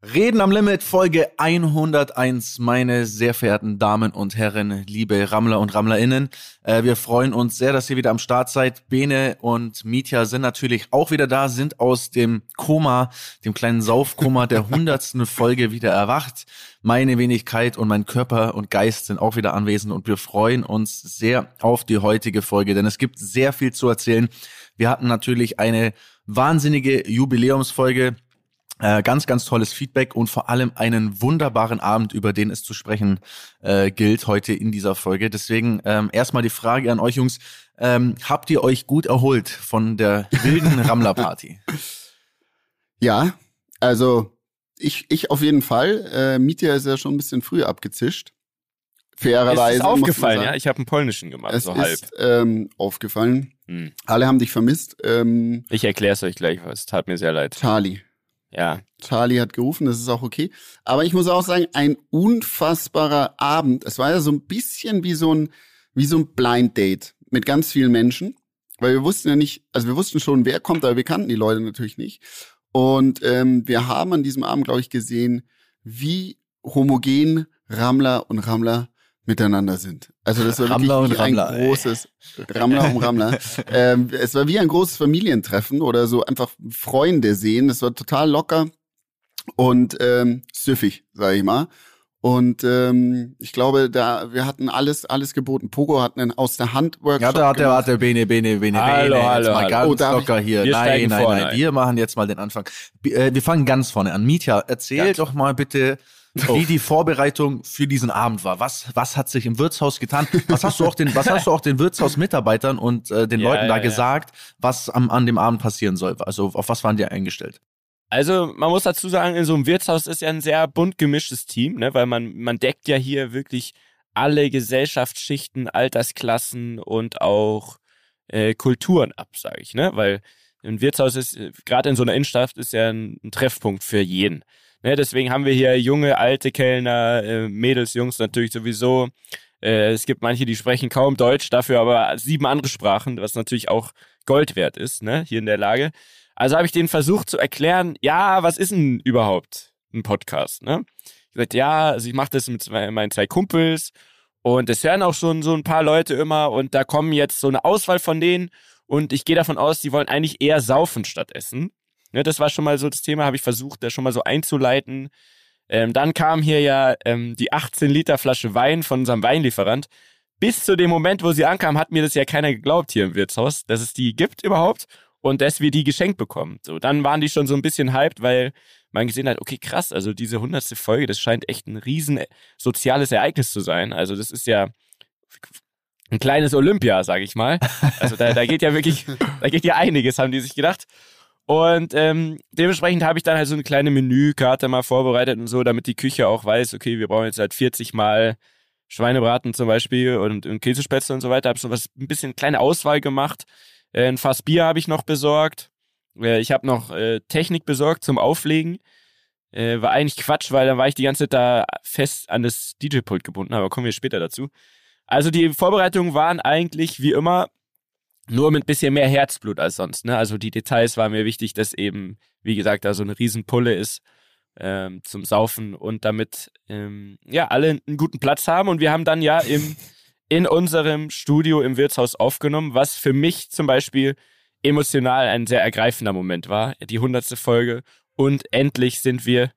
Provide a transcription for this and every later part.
Reden am Limit, Folge 101, meine sehr verehrten Damen und Herren, liebe Rammler und Rammlerinnen. Äh, wir freuen uns sehr, dass ihr wieder am Start seid. Bene und Mietja sind natürlich auch wieder da, sind aus dem Koma, dem kleinen Saufkoma der hundertsten Folge wieder erwacht. Meine Wenigkeit und mein Körper und Geist sind auch wieder anwesend und wir freuen uns sehr auf die heutige Folge, denn es gibt sehr viel zu erzählen. Wir hatten natürlich eine wahnsinnige Jubiläumsfolge äh, ganz, ganz tolles Feedback und vor allem einen wunderbaren Abend, über den es zu sprechen äh, gilt heute in dieser Folge. Deswegen ähm, erstmal die Frage an euch Jungs. Ähm, habt ihr euch gut erholt von der wilden Rammler-Party? Ja, also ich, ich auf jeden Fall. Äh, Mietja ist ja schon ein bisschen früh abgezischt. Fairerweise. Ist aufgefallen, ja? Ich habe einen polnischen gemacht, es so halb. Ist, ähm, aufgefallen. Hm. Alle haben dich vermisst. Ähm, ich erkläre es euch gleich, es tat mir sehr leid. Charlie. Ja. Charlie hat gerufen, das ist auch okay. Aber ich muss auch sagen, ein unfassbarer Abend. Es war ja so ein bisschen wie so ein, wie so ein Blind Date mit ganz vielen Menschen. Weil wir wussten ja nicht, also wir wussten schon, wer kommt, aber wir kannten die Leute natürlich nicht. Und ähm, wir haben an diesem Abend, glaube ich, gesehen, wie homogen Rammler und Rammler miteinander sind. Also das war Rammler wirklich ein Rammler, großes Rammler und Rammler. ähm, es war wie ein großes Familientreffen oder so einfach Freunde sehen. Es war total locker und ähm, süffig, sage ich mal. Und ähm, ich glaube, da wir hatten alles alles geboten. Pogo hat einen aus der Hand Workshop. Ja, warte, warte, Bene, Bene, Bene, hallo, Bene. Hallo, jetzt mal hallo. ganz Oh, locker hier. Wir nein, nein, vorne nein. ein. Wir machen jetzt mal den Anfang. Äh, Wir fangen ganz vorne an. Mietja, erzähl Ja. doch mal bitte, wie die Vorbereitung für diesen Abend war. Was, was hat sich im Wirtshaus getan? Was hast du auch den, was hast du auch den Wirtshausmitarbeitern und äh, den Ja, Leuten da ja, ja. gesagt, was am, an dem Abend passieren soll? Also auf was waren die eingestellt? Also man muss dazu sagen, in so einem Wirtshaus ist ja ein sehr bunt gemischtes Team, ne? weil man, man deckt ja hier wirklich alle Gesellschaftsschichten, Altersklassen und auch äh, Kulturen ab, sage ich. Ne? Weil ein Wirtshaus ist, äh, gerade in so einer Innenstadt, ist ja ein, ein Treffpunkt für jeden. Ne? Deswegen haben wir hier junge, alte Kellner, äh, Mädels, Jungs natürlich sowieso. Äh, es gibt manche, die sprechen kaum Deutsch, dafür aber sieben andere Sprachen, was natürlich auch Gold wert ist, ne? hier in der Lage. Also habe ich denen versucht zu erklären, ja, was ist denn überhaupt ein Podcast, ne? Ich gesagt, ja, also ich mache das mit zwei, meinen zwei Kumpels und es hören auch schon so ein paar Leute immer und da kommen jetzt so eine Auswahl von denen und ich gehe davon aus, die wollen eigentlich eher saufen statt essen. Ne, das war schon mal so das Thema, habe ich versucht, da schon mal so einzuleiten. Ähm, dann kam hier ja ähm, die 18 Liter Flasche Wein von unserem Weinlieferant. Bis zu dem Moment, wo sie ankam, hat mir das ja keiner geglaubt hier im Wirtshaus, dass es die gibt überhaupt und dass wir die geschenkt bekommen. So, dann waren die schon so ein bisschen hyped, weil man gesehen hat, okay, krass, also diese hundertste Folge, das scheint echt ein riesen soziales Ereignis zu sein. Also das ist ja ein kleines Olympia, sag ich mal. Also da, da geht ja wirklich, da geht ja einiges, haben die sich gedacht. Und ähm, dementsprechend habe ich dann halt so eine kleine Menükarte mal vorbereitet und so, damit die Küche auch weiß, okay, wir brauchen jetzt halt 40 Mal Schweinebraten zum Beispiel und, und Käsespätzle und so weiter. Habe so was ein bisschen kleine Auswahl gemacht. Äh, ein Fass Bier habe ich noch besorgt. Äh, ich habe noch äh, Technik besorgt zum Auflegen. Äh, war eigentlich Quatsch, weil dann war ich die ganze Zeit da fest an das DJ-Pult gebunden, aber kommen wir später dazu. Also die Vorbereitungen waren eigentlich wie immer nur mit bisschen mehr Herzblut als sonst. Ne? Also die Details waren mir wichtig, dass eben, wie gesagt, da so eine Riesenpulle ist ähm, zum Saufen und damit ähm, ja alle einen guten Platz haben. Und wir haben dann ja im, in unserem Studio im Wirtshaus aufgenommen, was für mich zum Beispiel emotional ein sehr ergreifender Moment war. Die hundertste Folge. Und endlich sind wir.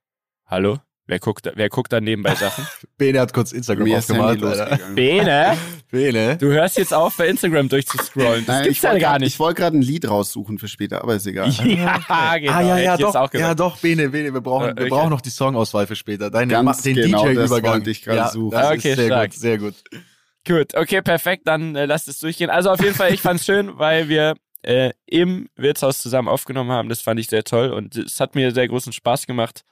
Hallo? Wer guckt, wer guckt da nebenbei Sachen? Bene hat kurz Instagram Mir aufgemacht. Bene, Bene? du hörst jetzt auf, bei Instagram durchzuscrollen. Das Nein, gibt's ich ja wollte gar nicht. Ich wollte gerade ein Lied raussuchen für später, aber ist egal. Ja, genau. ah ja, hätte ja, jetzt doch, auch ja doch, Bene, Bene, wir brauchen, Äh, wir okay. brauchen noch die Songauswahl für später. Deine, Ganz den genau, das DJ-Übergang. wollte ich gerade ja, suchen. Das Okay, ist sehr stark. gut, sehr gut. Gut, okay, perfekt, dann äh, lasst es durchgehen. Also auf jeden Fall, ich fand's schön, weil wir äh, im Wirtshaus zusammen aufgenommen haben. Das fand ich sehr toll und es hat mir sehr großen Spaß gemacht,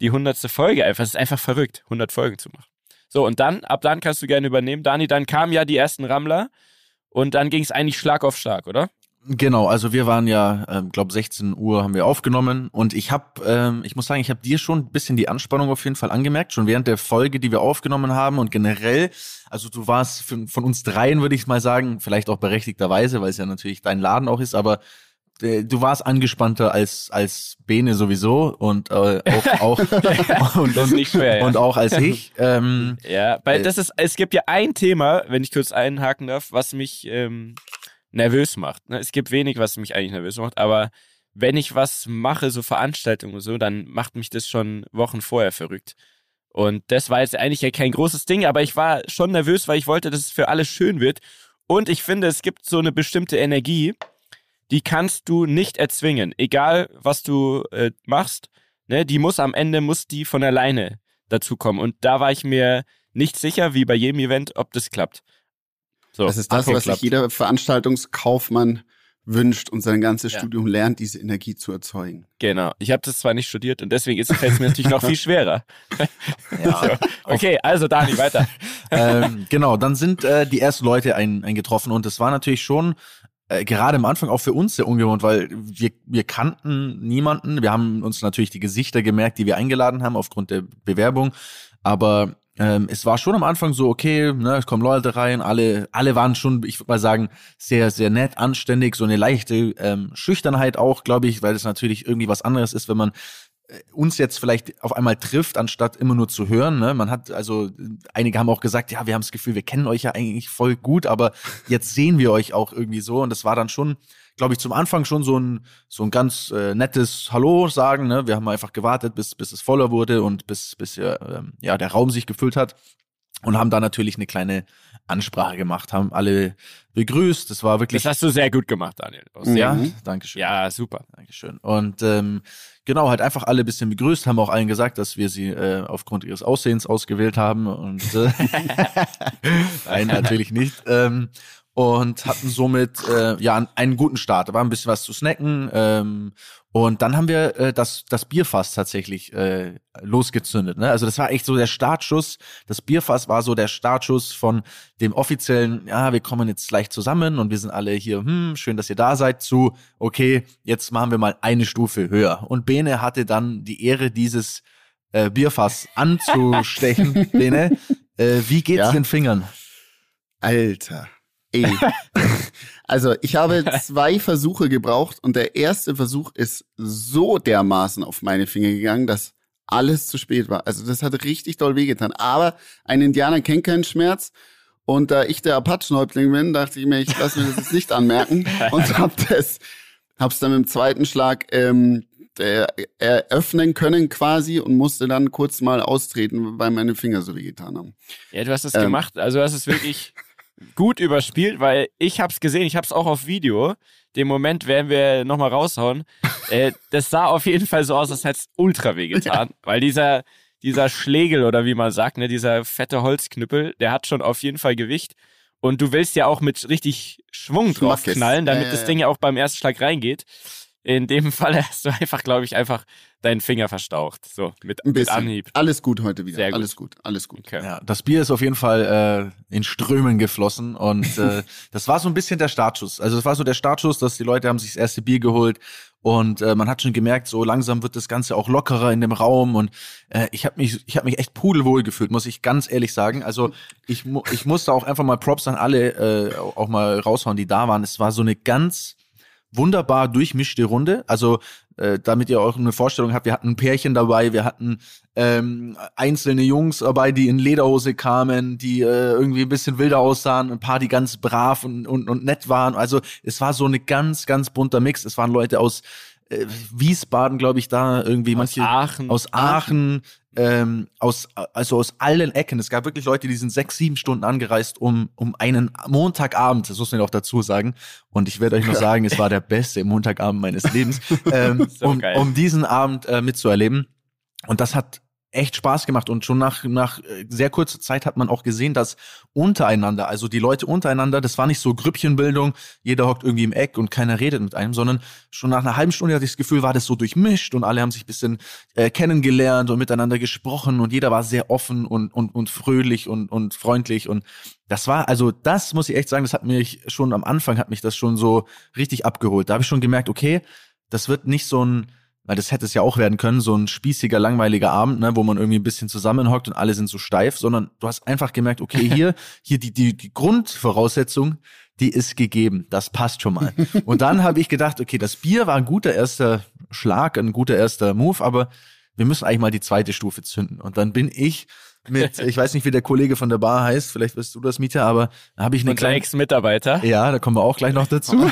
die hundertste Folge einfach. Es ist einfach verrückt, 100 Folgen zu machen. So, und dann, ab dann kannst du gerne übernehmen. Dani, dann kamen ja die ersten Rammler und dann ging es eigentlich Schlag auf Schlag, oder? Genau, also wir waren ja, ähm, glaube 16 Uhr haben wir aufgenommen und ich habe, ähm, ich muss sagen, ich habe dir schon ein bisschen die Anspannung auf jeden Fall angemerkt, schon während der Folge, die wir aufgenommen haben und generell, also du warst von, von uns dreien, würde ich mal sagen, vielleicht auch berechtigterweise, weil es ja natürlich dein Laden auch ist, aber du warst angespannter als als Bene sowieso und äh, auch auch und, nicht schwer, ja. und auch als ich. Ähm, Ja, weil Äh, das ist, es gibt ja ein Thema, wenn ich kurz einhaken darf, was mich ähm, nervös macht. ne? Es gibt wenig, was mich eigentlich nervös macht, aber wenn ich was mache, so Veranstaltungen und so, dann macht mich das schon Wochen vorher verrückt. Und das war jetzt eigentlich ja kein großes Ding, aber ich war schon nervös, weil ich wollte, dass es für alle schön wird. Und ich finde, es gibt so eine bestimmte Energie, die kannst du nicht erzwingen. Egal, was du äh, machst, ne, die muss am Ende, muss die von alleine dazukommen. Und da war ich mir nicht sicher, wie bei jedem Event, ob das klappt. So, Das ist das, was sich jeder Veranstaltungskaufmann wünscht und sein ganzes Ja. Studium lernt, diese Energie zu erzeugen. Genau. Ich habe das zwar nicht studiert und deswegen fällt es mir natürlich noch viel schwerer. ja. Okay, also Dani, weiter. ähm, genau, dann sind äh, die ersten Leute ein, eingetroffen und das war natürlich schon äh, gerade am Anfang auch für uns sehr ungewohnt, weil wir, wir kannten niemanden. Wir haben uns natürlich die Gesichter gemerkt, die wir eingeladen haben aufgrund der Bewerbung, aber ähm, es war schon am Anfang so, okay, ne, es kommen Leute rein, alle, alle waren schon, ich würde mal sagen, sehr, sehr nett, anständig, so eine leichte ähm, Schüchternheit auch, glaube ich, weil es natürlich irgendwie was anderes ist, wenn man uns jetzt vielleicht auf einmal trifft, anstatt immer nur zu hören. Ne? Man hat also, einige haben auch gesagt, ja, wir haben das Gefühl, wir kennen euch ja eigentlich voll gut, aber jetzt sehen wir euch auch irgendwie so. Und das war dann schon, glaube ich, zum Anfang schon so ein, so ein ganz äh, nettes Hallo sagen. Ne? Wir haben einfach gewartet, bis, bis es voller wurde und bis, bis äh, ähm, ja, der Raum sich gefüllt hat. Und haben da natürlich eine kleine Ansprache gemacht, haben alle begrüßt. Das war wirklich. Das hast du sehr gut gemacht, Daniel. Mhm. ja, Dankeschön. Ja, super. Dankeschön. Und ähm, genau, halt einfach alle ein bisschen begrüßt, haben auch allen gesagt, dass wir sie äh, aufgrund ihres Aussehens ausgewählt haben. Und äh, nein, natürlich nicht. Ähm, und hatten somit äh, ja einen guten Start. Da war ein bisschen was zu snacken. Ähm, und dann haben wir äh, das, das Bierfass tatsächlich äh, losgezündet. Ne? Also das war echt so der Startschuss. Das Bierfass war so der Startschuss von dem offiziellen, ja, wir kommen jetzt gleich zusammen und wir sind alle hier, hm, schön, dass ihr da seid, zu, okay, jetzt machen wir mal eine Stufe höher. Und Bene hatte dann die Ehre, dieses äh, Bierfass anzustechen. Bene, äh, wie geht's Ja. den Fingern? Alter. Ey. Also ich habe zwei Versuche gebraucht und der erste Versuch ist so dermaßen auf meine Finger gegangen, dass alles zu spät war. Also das hat richtig doll wehgetan. Aber ein Indianer kennt keinen Schmerz. Und da ich der Apachenhäuptling bin, dachte ich mir, ich lasse mir das jetzt nicht anmerken und hab das, hab's dann mit dem zweiten Schlag ähm, äh, eröffnen können quasi und musste dann kurz mal austreten, weil meine Finger so wehgetan haben. Ja, du hast es Ähm. gemacht. Also du hast es wirklich gut überspielt, weil ich hab's gesehen, ich hab's auch auf Video. Den Moment werden wir nochmal raushauen. äh, das sah auf jeden Fall so aus, als hätte es ultra weh getan. Weil dieser, dieser Schlegel oder wie man sagt, ne, dieser fette Holzknüppel, der hat schon auf jeden Fall Gewicht. Und du willst ja auch mit richtig Schwung drauf Schmackes. knallen, damit Ja, ja, das ja. Ding ja auch beim ersten Schlag reingeht. In dem Fall hast du einfach, glaube ich, einfach deinen Finger verstaucht. So, mit, Ein mit bisschen. Anhieb. Alles gut heute wieder. Sehr gut. Alles gut, alles gut. Okay. Ja, das Bier ist auf jeden Fall äh, in Strömen geflossen und äh, das war so ein bisschen der Startschuss. Also es war so der Startschuss, dass die Leute haben sich das erste Bier geholt und äh, man hat schon gemerkt, so langsam wird das Ganze auch lockerer in dem Raum und äh, ich habe mich, ich habe mich echt pudelwohl gefühlt, muss ich ganz ehrlich sagen. Also ich, mu ich musste auch einfach mal Props an alle äh, auch mal raushauen, die da waren. Es war so eine ganz wunderbar durchmischte Runde. Also äh, damit ihr auch eine Vorstellung habt, wir hatten ein Pärchen dabei, wir hatten ähm, einzelne Jungs dabei, die in Lederhose kamen, die äh, irgendwie ein bisschen wilder aussahen, ein paar, die ganz brav und, und, und nett waren. Also es war so eine ganz, ganz bunter Mix. Es waren Leute aus äh, Wiesbaden, glaube ich, da irgendwie Aus manche Aachen. aus Aachen, ähm, aus also aus allen Ecken. Es gab wirklich Leute, die sind sechs, sieben Stunden angereist, um um einen Montagabend. Das muss man auch dazu sagen. Und ich werde euch noch sagen, es war der beste Montagabend meines Lebens, ähm, So um, um diesen Abend äh, mitzuerleben. Und das hat echt Spaß gemacht und schon nach nach äh, sehr kurzer Zeit hat man auch gesehen, dass untereinander, also die Leute untereinander, das war nicht so Grüppchenbildung, jeder hockt irgendwie im Eck und keiner redet mit einem, sondern schon nach einer halben Stunde hatte ich das Gefühl, war das so durchmischt und alle haben sich ein bisschen äh, kennengelernt und miteinander gesprochen und jeder war sehr offen und und und fröhlich und und freundlich und das war also das muss ich echt sagen, das hat mich schon am Anfang hat mich das schon so richtig abgeholt. Da habe ich schon gemerkt, okay, das wird nicht so ein weil das hätte es ja auch werden können, so ein spießiger, langweiliger Abend, ne, wo man irgendwie ein bisschen zusammenhockt und alle sind so steif, sondern du hast einfach gemerkt, okay, hier, hier die, die, die Grundvoraussetzung, die ist gegeben. Das passt schon mal. Und dann habe ich gedacht, okay, das Bier war ein guter erster Schlag, ein guter erster Move, aber wir müssen eigentlich mal die zweite Stufe zünden. Und dann bin ich mit, ich weiß nicht, wie der Kollege von der Bar heißt, vielleicht wirst du das, Mieter, aber da habe ich eine Unser kleine... Ex-Mitarbeiter. Ja, da kommen wir auch gleich noch dazu.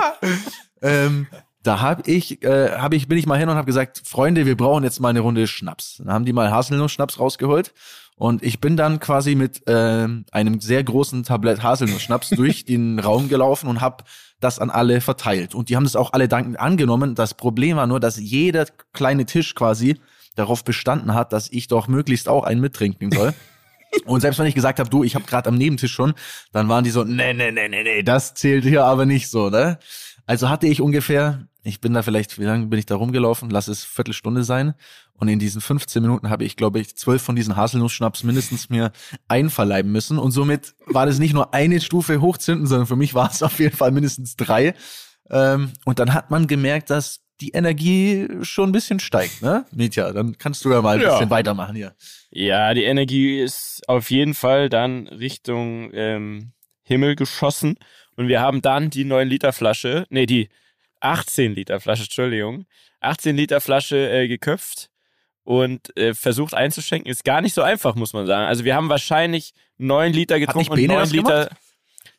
ähm, da hab ich, äh, hab ich, bin ich mal hin und habe gesagt, Freunde, wir brauchen jetzt mal eine Runde Schnaps. Dann haben die mal Haselnuss-Schnaps rausgeholt und ich bin dann quasi mit äh, einem sehr großen Tablett Haselnuss-Schnaps durch den Raum gelaufen und habe das an alle verteilt. Und die haben das auch alle dankend angenommen. Das Problem war nur, dass jeder kleine Tisch quasi darauf bestanden hat, dass ich doch möglichst auch einen mittrinken soll. Und selbst wenn ich gesagt habe, du, ich habe gerade am Nebentisch schon, dann waren die so, nee, nee, nee, nee, nee, das zählt hier aber nicht so, ne? Also hatte ich ungefähr, ich bin da vielleicht, wie lange bin ich da rumgelaufen? Lass es Viertelstunde sein. Und in diesen 15 Minuten habe ich, glaube ich, zwölf von diesen Haselnussschnaps mindestens mir einverleiben müssen. Und somit war das nicht nur eine Stufe hochzünden, sondern für mich war es auf jeden Fall mindestens drei. Ähm, und dann hat man gemerkt, dass die Energie schon ein bisschen steigt, ne? Mitya, dann kannst du ja mal ein Ja. bisschen weitermachen hier. Ja, die Energie ist auf jeden Fall dann Richtung ähm, Himmel geschossen. Und wir haben dann die 9 Liter Flasche, nee, die 18 Liter Flasche, Entschuldigung, 18 Liter Flasche äh, geköpft und äh, versucht einzuschenken. Ist gar nicht so einfach, muss man sagen. Also wir haben wahrscheinlich 9 Liter getrunken und Bene 9 das Liter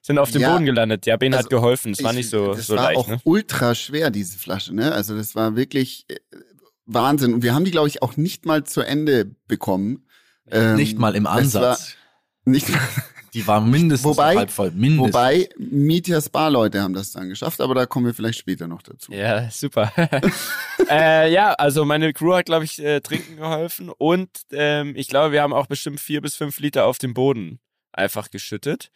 sind auf dem Ja. Boden gelandet. Ja, Ben Also, hat geholfen. Es war Ich- nicht so, das so war leicht. auch Ne? ultra schwer, diese Flasche, ne? Also das war wirklich äh, Wahnsinn. Und wir haben die, glaube ich, auch nicht mal zu Ende bekommen. Ähm, nicht mal im war Ansatz. Nicht, Die war mindestens Wobei- halb voll. Mindestens. wobei Mietjas Barleute haben das dann geschafft, aber da kommen wir vielleicht später noch dazu. Ja, super. äh, ja, also meine Crew hat, glaube ich, äh, trinken geholfen und ähm, ich glaube, wir haben auch bestimmt vier bis fünf Liter auf dem Boden einfach geschüttet.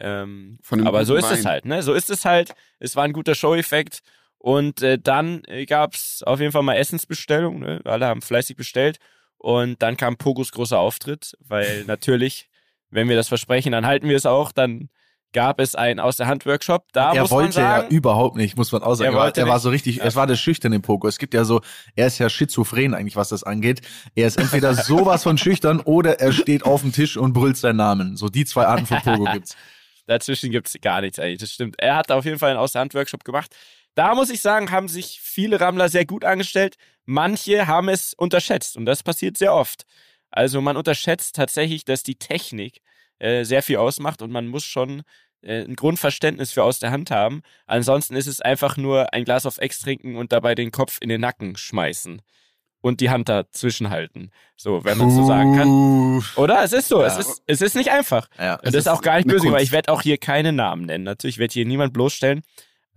Ähm, aber so ist es halt, ne? So ist es halt. Es war ein guter Show-Effekt. Und äh, dann äh, gab's auf jeden Fall mal Essensbestellung. Ne? Alle haben fleißig bestellt. Und dann kam Pogos großer Auftritt, weil natürlich, wenn wir das versprechen, dann halten wir es auch. Dann gab es einen aus der Hand Workshop. Da er wollte sagen, ja überhaupt nicht, muss man auch sagen. Er Er, war, er so richtig, es war der schüchterne Pogo. Es gibt ja so, er ist ja schizophren eigentlich, was das angeht. Er ist entweder sowas von schüchtern oder er steht auf dem Tisch und brüllt seinen Namen. So die zwei Arten von Pogo gibt's. Dazwischen gibt's gar nichts eigentlich, das stimmt. Er hat auf jeden Fall einen Aus-der-Hand-Workshop gemacht. Da muss ich sagen, haben sich viele Rammler sehr gut angestellt. Manche haben es unterschätzt und das passiert sehr oft. Also man unterschätzt tatsächlich, dass die Technik äh, sehr viel ausmacht und man muss schon äh, ein Grundverständnis für aus der Hand haben. Ansonsten ist es einfach nur ein Glas auf Ex trinken und dabei den Kopf in den Nacken schmeißen und die Hand dazwischen halten. So, wenn man so sagen kann. Oder? Es ist so, es Ja. ist, es ist nicht einfach. Ja, Und das ist auch gar nicht böse, weil ich werde auch hier keine Namen nennen. Natürlich werde hier niemand bloßstellen.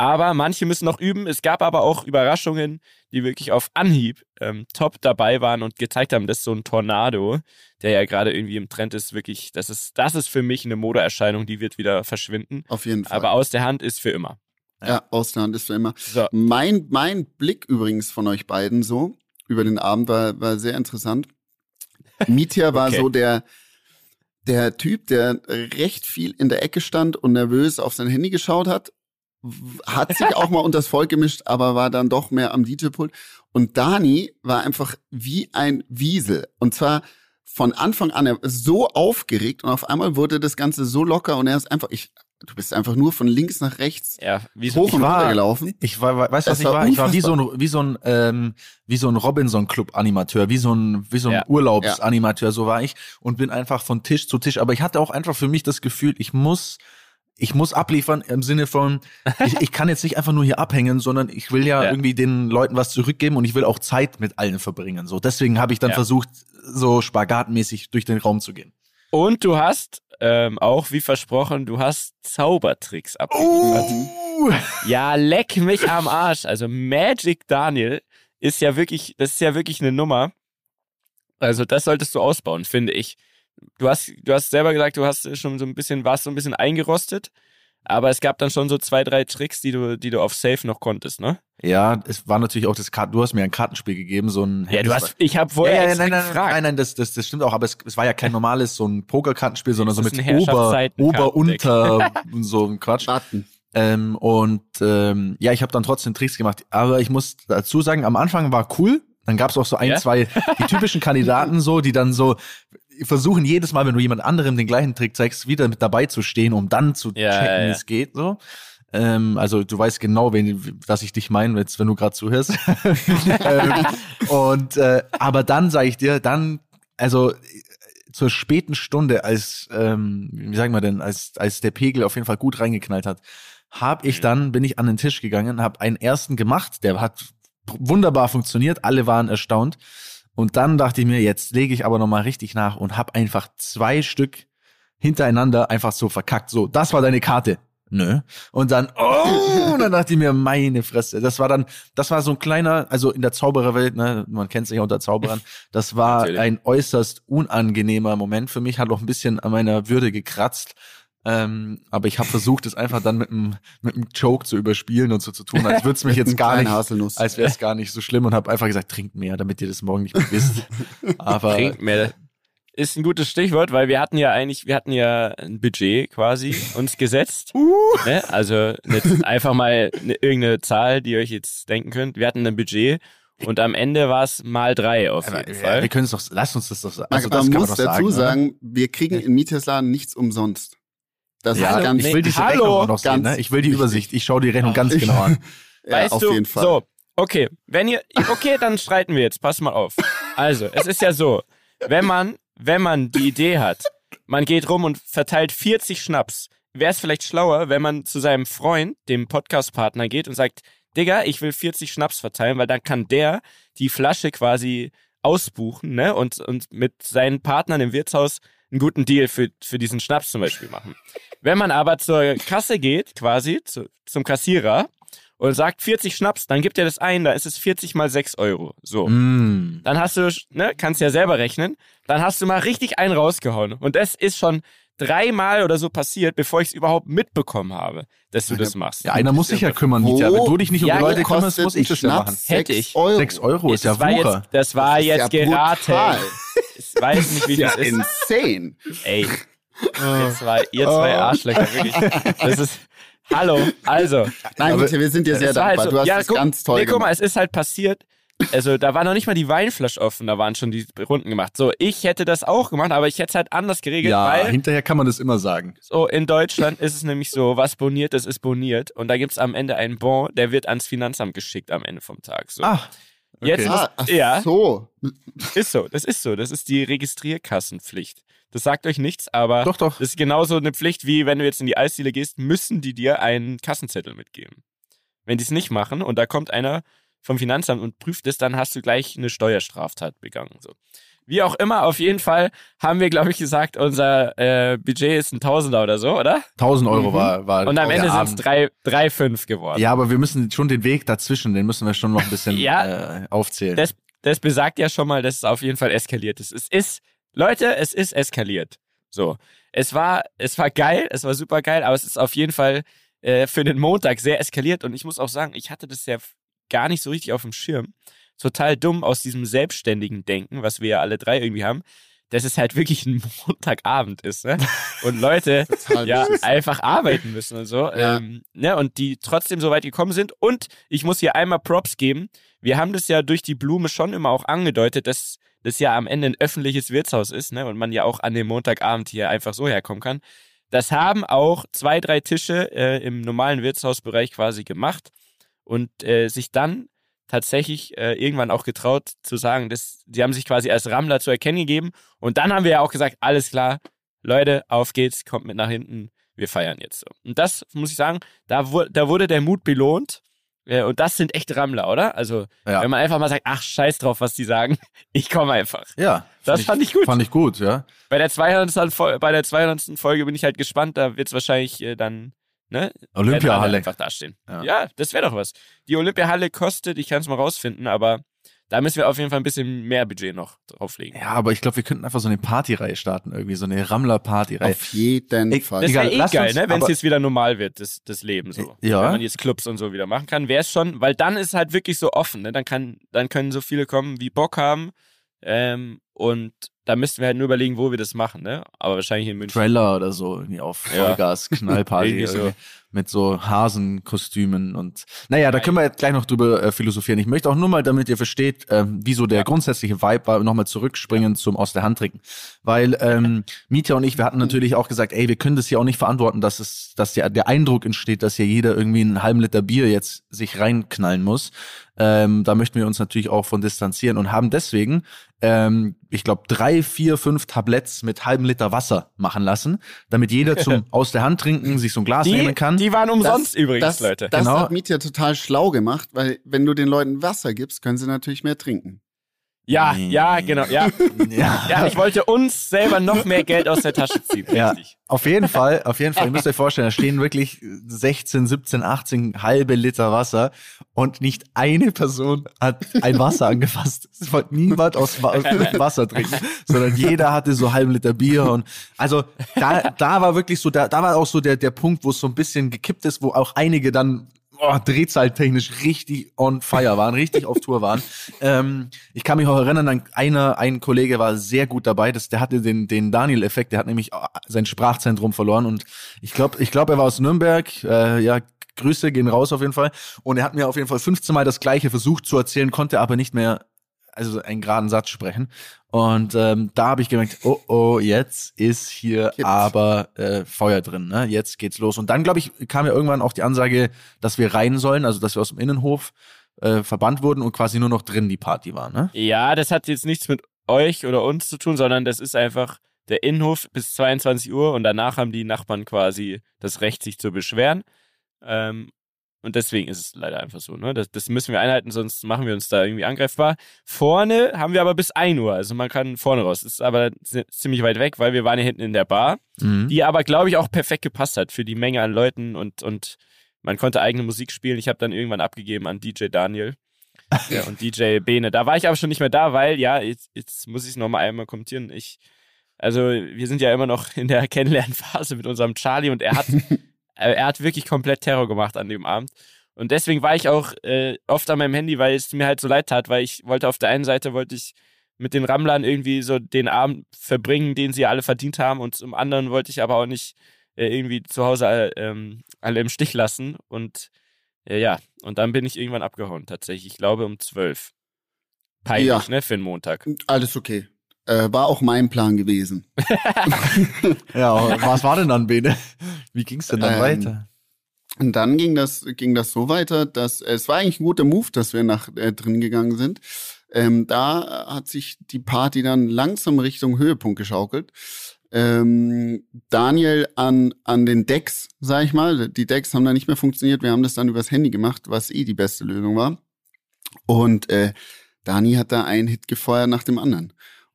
Aber manche müssen noch üben. Es gab aber auch Überraschungen, die wirklich auf Anhieb ähm, top dabei waren und gezeigt haben, dass so ein Tornado, der ja gerade irgendwie im Trend ist, wirklich, das ist, das ist für mich eine Modeerscheinung, die wird wieder verschwinden. Auf jeden Fall. Aber aus der Hand ist für immer. ja, Ausland ist für immer. So. Mein, mein Blick übrigens von euch beiden so über den Abend war, war sehr interessant. Mitya war Okay. so der, der Typ, der recht viel in der Ecke stand und nervös auf sein Handy geschaut hat. Hat sich auch mal unters Volk gemischt, aber war dann doch mehr am DJ-Pult. Und Dani war einfach wie ein Wiesel. Und zwar von Anfang an er ist so aufgeregt und auf einmal wurde das Ganze so locker und er ist einfach, ich, du bist einfach nur von links nach rechts Ja, wie so, hoch und war- runter gelaufen. ich war, weißt du, was ich war war? Ich war wie so ein, wie so ein, ähm, wie so ein Robinson-Club-Animateur, wie so ein, wie so ein Ja. Urlaubsanimateur, so war ich und bin einfach von Tisch zu Tisch. Aber ich hatte auch einfach für mich das Gefühl, ich muss, ich muss abliefern im Sinne von, ich, ich kann jetzt nicht einfach nur hier abhängen, sondern ich will ja, Ja. irgendwie den Leuten was zurückgeben und ich will auch Zeit mit allen verbringen. So, deswegen habe ich dann Ja. versucht, so spagatmäßig durch den Raum zu gehen. Und du hast ähm, auch, wie versprochen, du hast Zaubertricks abgeliefert. Uh. Ja, leck mich am Arsch. Also Magic Daniel ist ja wirklich, das ist ja wirklich eine Nummer. Also das solltest du ausbauen, finde ich. Du hast, du hast selber gesagt, du hast schon so ein bisschen, warst so ein bisschen eingerostet, aber es gab dann schon so zwei, drei Tricks, die du, die du auf Safe noch konntest, ne? Ja, es war natürlich auch das Karten, du hast mir ein Kartenspiel gegeben, so ein Ja, du hast, ich habe Ja, vorher ja, extra nein, nein, gefragt. nein, nein, das, das, das stimmt auch, aber es, es war ja kein normales so ein Pokerkartenspiel, sondern so mit Ober. Ober, Unter und so ein Quatsch. Ähm, und ähm, ja, ich habe dann trotzdem Tricks gemacht. Aber ich muss dazu sagen, am Anfang war cool. Dann gab's auch so ein, Ja? zwei, die typischen Kandidaten so, die dann so, versuchen jedes Mal, wenn du jemand anderem den gleichen Trick zeigst, wieder mit dabei zu stehen, um dann zu Ja, checken, ja, wie ja. es geht. So. Ähm, also du weißt genau, wen, dass ich dich meine, jetzt, wenn du gerade zuhörst. ähm, und äh, aber dann sage ich dir, dann, also zur späten Stunde, als ähm, wie sagen wir denn, als als der Pegel auf jeden Fall gut reingeknallt hat, habe ich dann bin ich an den Tisch gegangen, habe einen ersten gemacht, der hat wunderbar funktioniert, alle waren erstaunt. Und dann dachte ich mir, jetzt lege ich aber noch mal richtig nach und habe einfach zwei Stück hintereinander einfach so verkackt. So, das war deine Karte. Nö. Und dann, oh, und dann dachte ich mir, meine Fresse. Das war dann, das war so ein kleiner, also in der Zaubererwelt, ne, man kennt sich ja unter Zauberern, das war Natürlich. ein äußerst unangenehmer Moment für mich, hat auch ein bisschen an meiner Würde gekratzt. Ähm, aber ich habe versucht, es einfach dann mit einem mit einem Joke zu überspielen und so zu tun, als würde es mich jetzt gar nicht, Haselnuss. als wäre es gar nicht so schlimm und habe einfach gesagt, trinkt mehr, damit ihr das morgen nicht mehr wisst. Aber Trinkt mehr. Ist ein gutes Stichwort, weil wir hatten ja eigentlich, wir hatten ja ein Budget quasi uns gesetzt. Ne? Also nicht einfach mal eine, irgendeine Zahl, die ihr euch jetzt denken könnt. Wir hatten ein Budget und am Ende war es mal drei auf aber, jeden ja, Fall. wir können es doch, lass uns das doch sagen. Man, Also das man kann muss man doch dazu sagen, sagen, wir kriegen in Mietersladen nichts umsonst. Das oder? ist Ja, ganz ich will diese Hallo, Rechnung auch noch sehen, ne? Ich will die. Übersicht. Ich schaue die Rechnung ganz genau an. ja, weißt auf du, jeden Fall. so, okay, wenn ihr, okay, dann streiten wir jetzt, pass mal auf. Also, es ist ja so, wenn man, wenn man die Idee hat, man geht rum und verteilt 40 Schnaps, wäre es vielleicht schlauer, wenn man zu seinem Freund, dem Podcast-Partner geht und sagt, Digga, ich will 40 Schnaps verteilen, weil dann kann der die Flasche quasi ausbuchen, ne, und, und mit seinen Partnern im Wirtshaus einen guten Deal für, für diesen Schnaps zum Beispiel machen. Wenn man aber zur Kasse geht, quasi, zu, zum Kassierer, und sagt 40 Schnaps, dann gibt er das ein, da ist es 40 mal 6 Euro. So. Mm. Dann hast du, ne, kannst ja selber rechnen, dann hast du mal richtig einen rausgehauen. Und das ist schon dreimal oder so passiert, bevor ich es überhaupt mitbekommen habe, dass du das machst. Ja, einer muss sich ja kümmern, Wo- Mietja. Wenn du dich nicht um Ja, die Leute kümmerst, muss ich das ja Schnaps machen. Hätte sechs ich. Euro. Sechs Euro ist ja das war Wucher. jetzt, das war ist jetzt ja geraten. Ich weiß nicht, wie ja das ist. insane. Ey, ihr zwei, ihr zwei Arschlöcher, wirklich. Das ist, hallo, also. Nein, Mietje, wir sind dir sehr es war dankbar. halt so- du hast ja, das guck, ganz toll nee, guck mal, gemacht. es ist halt passiert. Also, da war noch nicht mal die Weinflasche offen, da waren schon die Runden gemacht. So, ich hätte das auch gemacht, aber ich hätte es halt anders geregelt, Ja, weil hinterher kann man das immer sagen. so in Deutschland ist es nämlich so, was boniert ist, ist boniert. Und da gibt's am Ende einen Bon, der wird ans Finanzamt geschickt am Ende vom Tag. So. Ah, Jetzt Ah, ach Ja. so. ist so, das ist so. Das ist die Registrierkassenpflicht. Das sagt euch nichts, aber Doch, doch. das ist genauso eine Pflicht, wie wenn du jetzt in die Eisdiele gehst, müssen die dir einen Kassenzettel mitgeben. Wenn die es nicht machen und da kommt einer vom Finanzamt und prüft es, dann hast du gleich eine Steuerstraftat begangen. So. Wie auch immer, auf jeden Fall haben wir, glaube ich, gesagt, unser äh, Budget ist ein Tausender oder so, oder? 1000 Euro Mhm. war, war Und am Ende sind es drei, drei, fünf geworden. Ja, aber wir müssen schon den Weg dazwischen, den müssen wir schon noch ein bisschen Ja. äh, aufzählen. Das, das besagt ja schon mal, dass es auf jeden Fall eskaliert ist. Es ist, Leute, es ist eskaliert. So. Es war, es war geil, es war super geil, aber es ist auf jeden Fall äh, für den Montag sehr eskaliert und ich muss auch sagen, ich hatte das ja gar nicht so richtig auf dem Schirm. Total dumm aus diesem selbstständigen Denken, was wir ja alle drei irgendwie haben, dass es halt wirklich ein Montagabend ist, ne? Und Leute ja einfach arbeiten müssen und so. Ja. Ähm, ne, und die trotzdem so weit gekommen sind. Und ich muss hier einmal Props geben. Wir haben das ja durch die Blume schon immer auch angedeutet, dass das ja am Ende ein öffentliches Wirtshaus ist, ne? Und man ja auch an dem Montagabend hier einfach so herkommen kann. Das haben auch zwei, drei Tische äh, im normalen Wirtshausbereich quasi gemacht und äh, sich dann tatsächlich äh, irgendwann auch getraut zu sagen, dass sie haben sich quasi als Rammler zu erkennen gegeben. Und dann haben wir ja auch gesagt, alles klar, Leute, auf geht's, kommt mit nach hinten, wir feiern jetzt so. Und das muss ich sagen, da, wu da wurde der Mut belohnt. Äh, und das sind echte Rammler, oder? Also, Ja. wenn man einfach mal sagt, ach, scheiß drauf, was die sagen, ich komme einfach. ja. Das fand ich gut. Fand ich gut, ja. Bei der 200. Fol- bei der 200. Folge bin ich halt gespannt, da wird's wahrscheinlich äh, dann, ne? Olympiahalle. einfach dastehen. Ja. Ja, das wäre doch was. Die Olympiahalle kostet, ich kann es mal rausfinden, aber da müssen wir auf jeden Fall ein bisschen mehr Budget noch drauflegen. Ja, aber ich glaube, wir könnten einfach so eine Partyreihe starten, irgendwie, so eine Rammler-Partyreihe. Auf jeden Ich- Fall. Das wäre eh geil, ne? wenn es jetzt wieder normal wird, das, das Leben so. Ja. Wenn man jetzt Clubs und so wieder machen kann, wäre es schon, weil dann ist halt wirklich so offen, ne? Dann kann, dann können so viele kommen, wie Bock haben. Ähm, Und da müssten wir halt nur überlegen, wo wir das machen, ne? Aber wahrscheinlich in München. Trailer oder so, irgendwie auf Ja. Vollgas, Knallparty, Irgendwie so. mit so Hasenkostümen und naja, da können wir jetzt gleich noch drüber äh, philosophieren. Ich möchte auch nur mal, damit ihr versteht, ähm, wie so der grundsätzliche Vibe war, nochmal zurückspringen zum aus der Hand trinken. Weil ähm, Mietja und ich, wir hatten natürlich auch gesagt, ey, wir können das hier auch nicht verantworten, dass es, dass der, der Eindruck entsteht, dass hier jeder irgendwie einen halben Liter Bier jetzt sich reinknallen muss. Ähm, da möchten wir uns natürlich auch von distanzieren und haben deswegen, ähm, ich glaube, drei, vier, fünf Tabletts mit halbem Liter Wasser machen lassen, damit jeder zum aus der Hand trinken sich so ein Glas Die, nehmen kann. die waren umsonst übrigens, das, Leute. Das Genau. hat Mietja total schlau gemacht, weil wenn du den Leuten Wasser gibst, können sie natürlich mehr trinken. Ja, Nee. ja, genau. Ja. ja. ja, ich wollte uns selber noch mehr Geld aus der Tasche ziehen. Ja, Richtig. auf jeden Fall, auf jeden Fall. Ihr müsst euch vorstellen, da stehen wirklich 16, 17, 18 halbe Liter Wasser und nicht eine Person hat ein Wasser angefasst. Es wollte niemand aus Wa- Wasser trinken, sondern jeder hatte so halben Liter Bier und also da, da war wirklich so, da, da war auch so der, der Punkt, wo es so ein bisschen gekippt ist, wo auch einige dann oh, drehzahltechnisch richtig on fire waren, richtig auf Tour waren. Ähm, ich kann mich auch erinnern, einer, ein Kollege war sehr gut dabei, das, der hatte den, den Daniel-Effekt, der hat nämlich äh, sein Sprachzentrum verloren und ich glaube, ich glaube, er war aus Nürnberg, äh, ja, Grüße gehen raus auf jeden Fall. Und er hat mir auf jeden Fall 15 Mal das Gleiche versucht zu erzählen, konnte aber nicht mehr, also einen geraden Satz sprechen. Und ähm, da habe ich gemerkt, oh oh, jetzt ist hier Jetzt. aber äh, Feuer drin, ne? Jetzt geht's los. Und dann, glaube ich, kam ja irgendwann auch die Ansage, dass wir rein sollen, also dass wir aus dem Innenhof äh, verbannt wurden und quasi nur noch drin die Party war, ne? Ja, das hat jetzt nichts mit euch oder uns zu tun, sondern das ist einfach der Innenhof bis 22 Uhr und danach haben die Nachbarn quasi das Recht, sich zu beschweren. Ähm, und deswegen ist es leider einfach so. Ne? Das, das müssen wir einhalten, sonst machen wir uns da irgendwie angreifbar. Vorne haben wir aber bis 1 Uhr, also man kann vorne raus. Das ist aber zi- ziemlich weit weg, weil wir waren ja hinten in der Bar, Mhm. die aber, glaube ich, auch perfekt gepasst hat für die Menge an Leuten und, und man konnte eigene Musik spielen. Ich habe dann irgendwann abgegeben an DJ Daniel. Ja, und DJ Bene. Da war ich aber schon nicht mehr da, weil, ja, jetzt, jetzt muss ich es nochmal einmal kommentieren. Ich, also, wir sind ja immer noch in der Kennenlernphase mit unserem Charlie und er hat, er hat wirklich komplett Terror gemacht an dem Abend. Und deswegen war ich auch äh, oft an meinem Handy, weil es mir halt so leid tat, weil ich wollte auf der einen Seite wollte ich mit den Rammlern irgendwie so den Abend verbringen, den sie alle verdient haben und zum anderen wollte ich aber auch nicht äh, irgendwie zu Hause äh, ähm, alle im Stich lassen und äh, ja, und dann bin ich irgendwann abgehauen, tatsächlich. Ich glaube um zwölf. Peinlich, Ja. ne, für einen Montag. Alles okay. Äh, war auch mein Plan gewesen. Ja, was war denn dann, Bene? Wie ging's denn dann Ähm, weiter? Und dann ging das, ging das so weiter, dass es war eigentlich ein guter Move, dass wir nach äh, drin gegangen sind. Ähm, da hat sich die Party dann langsam Richtung Höhepunkt geschaukelt. Ähm, Daniel an, an den Decks, sag ich mal. Die Decks haben da nicht mehr funktioniert. Wir haben das dann übers Handy gemacht, was eh die beste Lösung war. Und äh, Dani hat da einen Hit gefeuert nach dem anderen.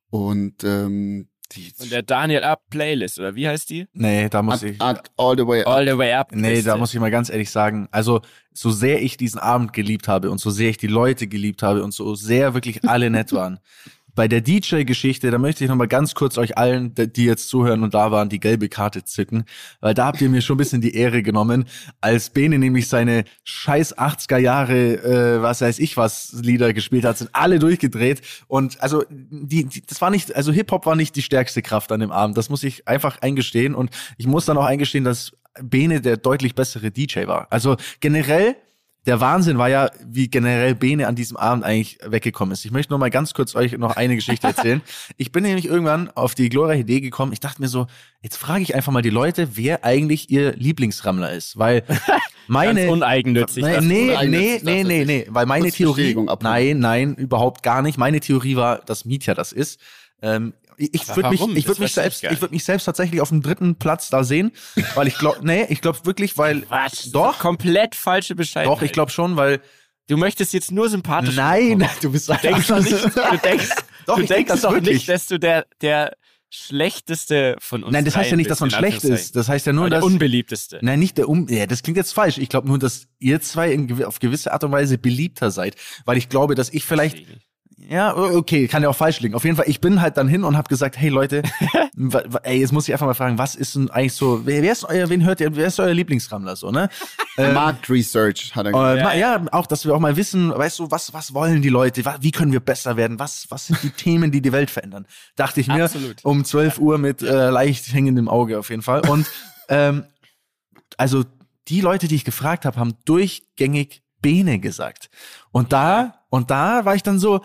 Und ähm, die Und der Daniel Up Playlist, oder wie heißt die? Nee, da muss at, ich. at all the way up. All the way up. Nee, da muss ich mal ganz ehrlich sagen, also so sehr ich diesen Abend geliebt habe und so sehr ich die Leute geliebt habe und so sehr wirklich alle nett waren. Bei der DJ-Geschichte, da möchte ich nochmal ganz kurz euch allen, die jetzt zuhören und da waren, die gelbe Karte zücken, weil da habt ihr mir schon ein bisschen die Ehre genommen, als Bene nämlich seine scheiß 80er Jahre, äh, was weiß ich was, Lieder gespielt hat, sind alle durchgedreht und also die, die das war nicht, also Hip-Hop war nicht die stärkste Kraft an dem Abend, das muss ich einfach eingestehen und ich muss dann auch eingestehen, dass Bene der deutlich bessere DJ war. Also generell, der Wahnsinn war ja, wie generell Bene an diesem Abend eigentlich weggekommen ist. Ich möchte noch mal ganz kurz euch noch eine Geschichte erzählen. ich bin nämlich irgendwann auf die glorreiche Idee gekommen. Ich dachte mir so, jetzt frage ich einfach mal die Leute, wer eigentlich ihr Lieblingsrammler ist, weil meine Ganz uneigennützig. Nee, nee, uneigennützig, nee, nee, nee, nee, weil meine Theorie, nein, nein, überhaupt gar nicht. Meine Theorie war, dass Mietja das ist. Ähm, ich ich würde mich, ich würde mich ich selbst, gar ich würde mich selbst tatsächlich auf dem dritten Platz da sehen, weil ich glaube, nee, ich glaube wirklich, weil Was? Doch. Komplett falsche Bescheid. doch, ich glaube schon, weil Du möchtest jetzt nur sympathisch nein, du bist denkst doch nicht, du denkst, Doch, du ich denk denkst das doch wirklich. nicht, dass du der, der schlechteste von uns Nein, das heißt ja nicht, dass man schlecht ist. Das heißt ja nur, der dass unbeliebteste. Nein, nicht der um. Ja, das klingt jetzt falsch. Ich glaube nur, dass ihr zwei in, auf gewisse Art und Weise beliebter seid, weil ich glaube, dass ich vielleicht Ja, okay, kann ja auch falsch liegen. Auf jeden Fall, ich bin halt dann hin und habe gesagt, hey Leute, ey, jetzt muss ich einfach mal fragen, was ist denn eigentlich so, wer, wer ist euer, wen hört ihr, wer ist euer Lieblingsrammler so, ne? Ähm, Markt Research hat er gesagt. Äh, ja, auch, dass wir auch mal wissen, weißt du, was, was wollen die Leute, wie können wir besser werden, was, was sind die Themen, die die Welt verändern? Dachte ich mir, Absolut. um 12 Uhr mit äh, leicht hängendem Auge auf jeden Fall. Und ähm, also die Leute, die ich gefragt habe, haben durchgängig Bene gesagt. Und da, und da war ich dann so,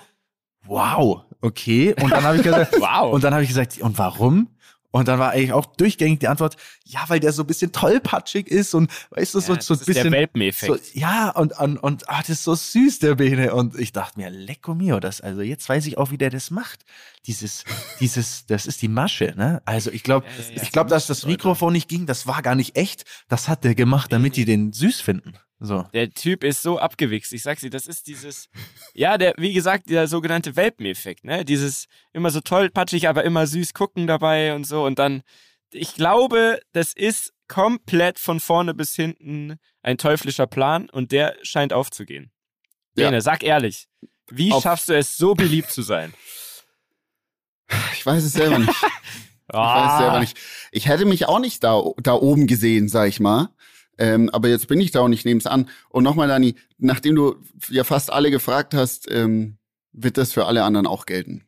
wow, okay. Und dann habe ich gesagt, wow. Und dann habe ich gesagt, und warum? Und dann war eigentlich auch durchgängig die Antwort, ja, weil der so ein bisschen tollpatschig ist und weißt du, so, ja, so ein bisschen. Der Welpeneffekt. So, ja, und, und, und ah, das ist so süß, der Bene. Und ich dachte mir, lecko mio, das, also jetzt weiß ich auch, wie der das macht. Dieses, dieses, das ist die Masche, ne? Also ich glaube, ja, ja, ich glaube, dass das Mikrofon nicht ging, das war gar nicht echt. Das hat der gemacht, damit die den süß finden. So. Der Typ ist so abgewichst. Ich sag's dir, das ist dieses, ja, der, wie gesagt, der sogenannte Welpeneffekt, ne? Dieses immer so tollpatschig, aber immer süß gucken dabei und so. Und dann, ich glaube, das ist komplett von vorne bis hinten ein teuflischer Plan und der scheint aufzugehen. Ja. Bene, sag ehrlich, wie Auf schaffst du es, so beliebt zu sein? Ich weiß es selber nicht. Ich weiß es selber nicht. Ich hätte mich auch nicht da, da oben gesehen, sag ich mal. Ähm, aber jetzt bin ich da und ich nehme es an. Und nochmal, Dani, nachdem du ja fast alle gefragt hast, ähm, wird das für alle anderen auch gelten.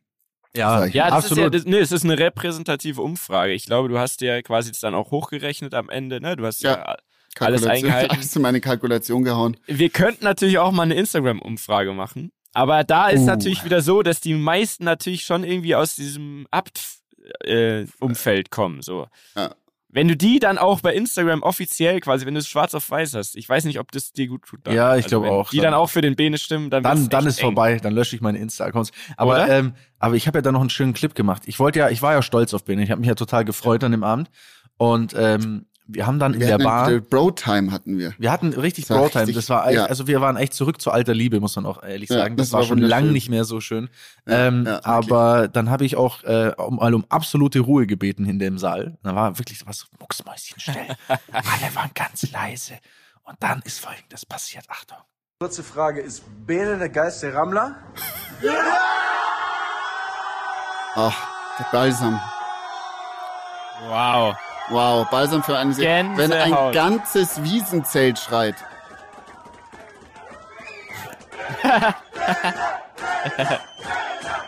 Ja, ja, das absolut. Ist ja, das, nee, es ist eine repräsentative Umfrage. Ich glaube, du hast ja quasi das dann auch hochgerechnet am Ende, ne? Du hast ja, ja alles eingehalten. Alles in meine Kalkulation gehauen. Wir könnten natürlich auch mal eine Instagram-Umfrage machen. Aber da ist uh. natürlich wieder so, dass die meisten natürlich schon irgendwie aus diesem Abt-Umfeld äh, kommen. So. Ja. Wenn du die dann auch bei Instagram offiziell quasi, wenn du es schwarz auf weiß hast, ich weiß nicht, ob das dir gut tut. Dann. Ja, ich also glaube auch. Die dann, dann auch für den Bene stimmen, dann Dann, dann ist eng. vorbei, dann lösche ich meine Insta-Accounts. Aber, ähm, aber ich habe ja da noch einen schönen Clip gemacht. Ich wollte ja, ich war ja stolz auf Bene. Ich habe mich ja total gefreut an dem Abend. Und ähm, wir haben dann in der Bar. Bro-Time hatten wir. Wir hatten richtig Bro-Time. Das war echt, ja. also wir waren echt zurück zur alter Liebe, muss man auch ehrlich sagen. Ja, das, das, war, war schon lang nicht mehr so schön. Ja, ähm, aber dann habe ich auch äh, um, mal um absolute Ruhe gebeten in dem Saal. Da war wirklich was Mucksmäuschen still. Alle waren ganz leise. Und dann ist folgendes passiert. Achtung. Kurze Frage, ist Bene der Geist der Rammler? Ja! Ach, der Balsam. Wow. Wow, Balsam für eine Seele. Wenn ein ganzes Wiesenzelt schreit.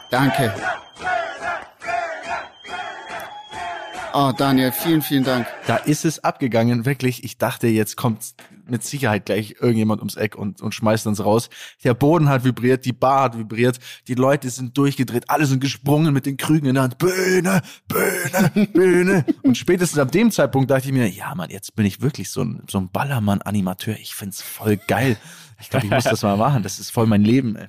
Danke. Oh, Daniel, vielen, vielen Dank. Da ist es abgegangen, wirklich. Ich dachte, jetzt kommt mit Sicherheit gleich irgendjemand ums Eck und, und schmeißt uns raus. Der Boden hat vibriert, die Bar hat vibriert, die Leute sind durchgedreht, alle sind gesprungen mit den Krügen in der Hand. Bühne, Bühne, Bühne. und spätestens ab dem Zeitpunkt dachte ich mir, ja Mann, jetzt bin ich wirklich so ein, so ein Ballermann-Animateur. Ich find's voll geil. Ich glaube, ich muss das mal machen. Das ist voll mein Leben, ey.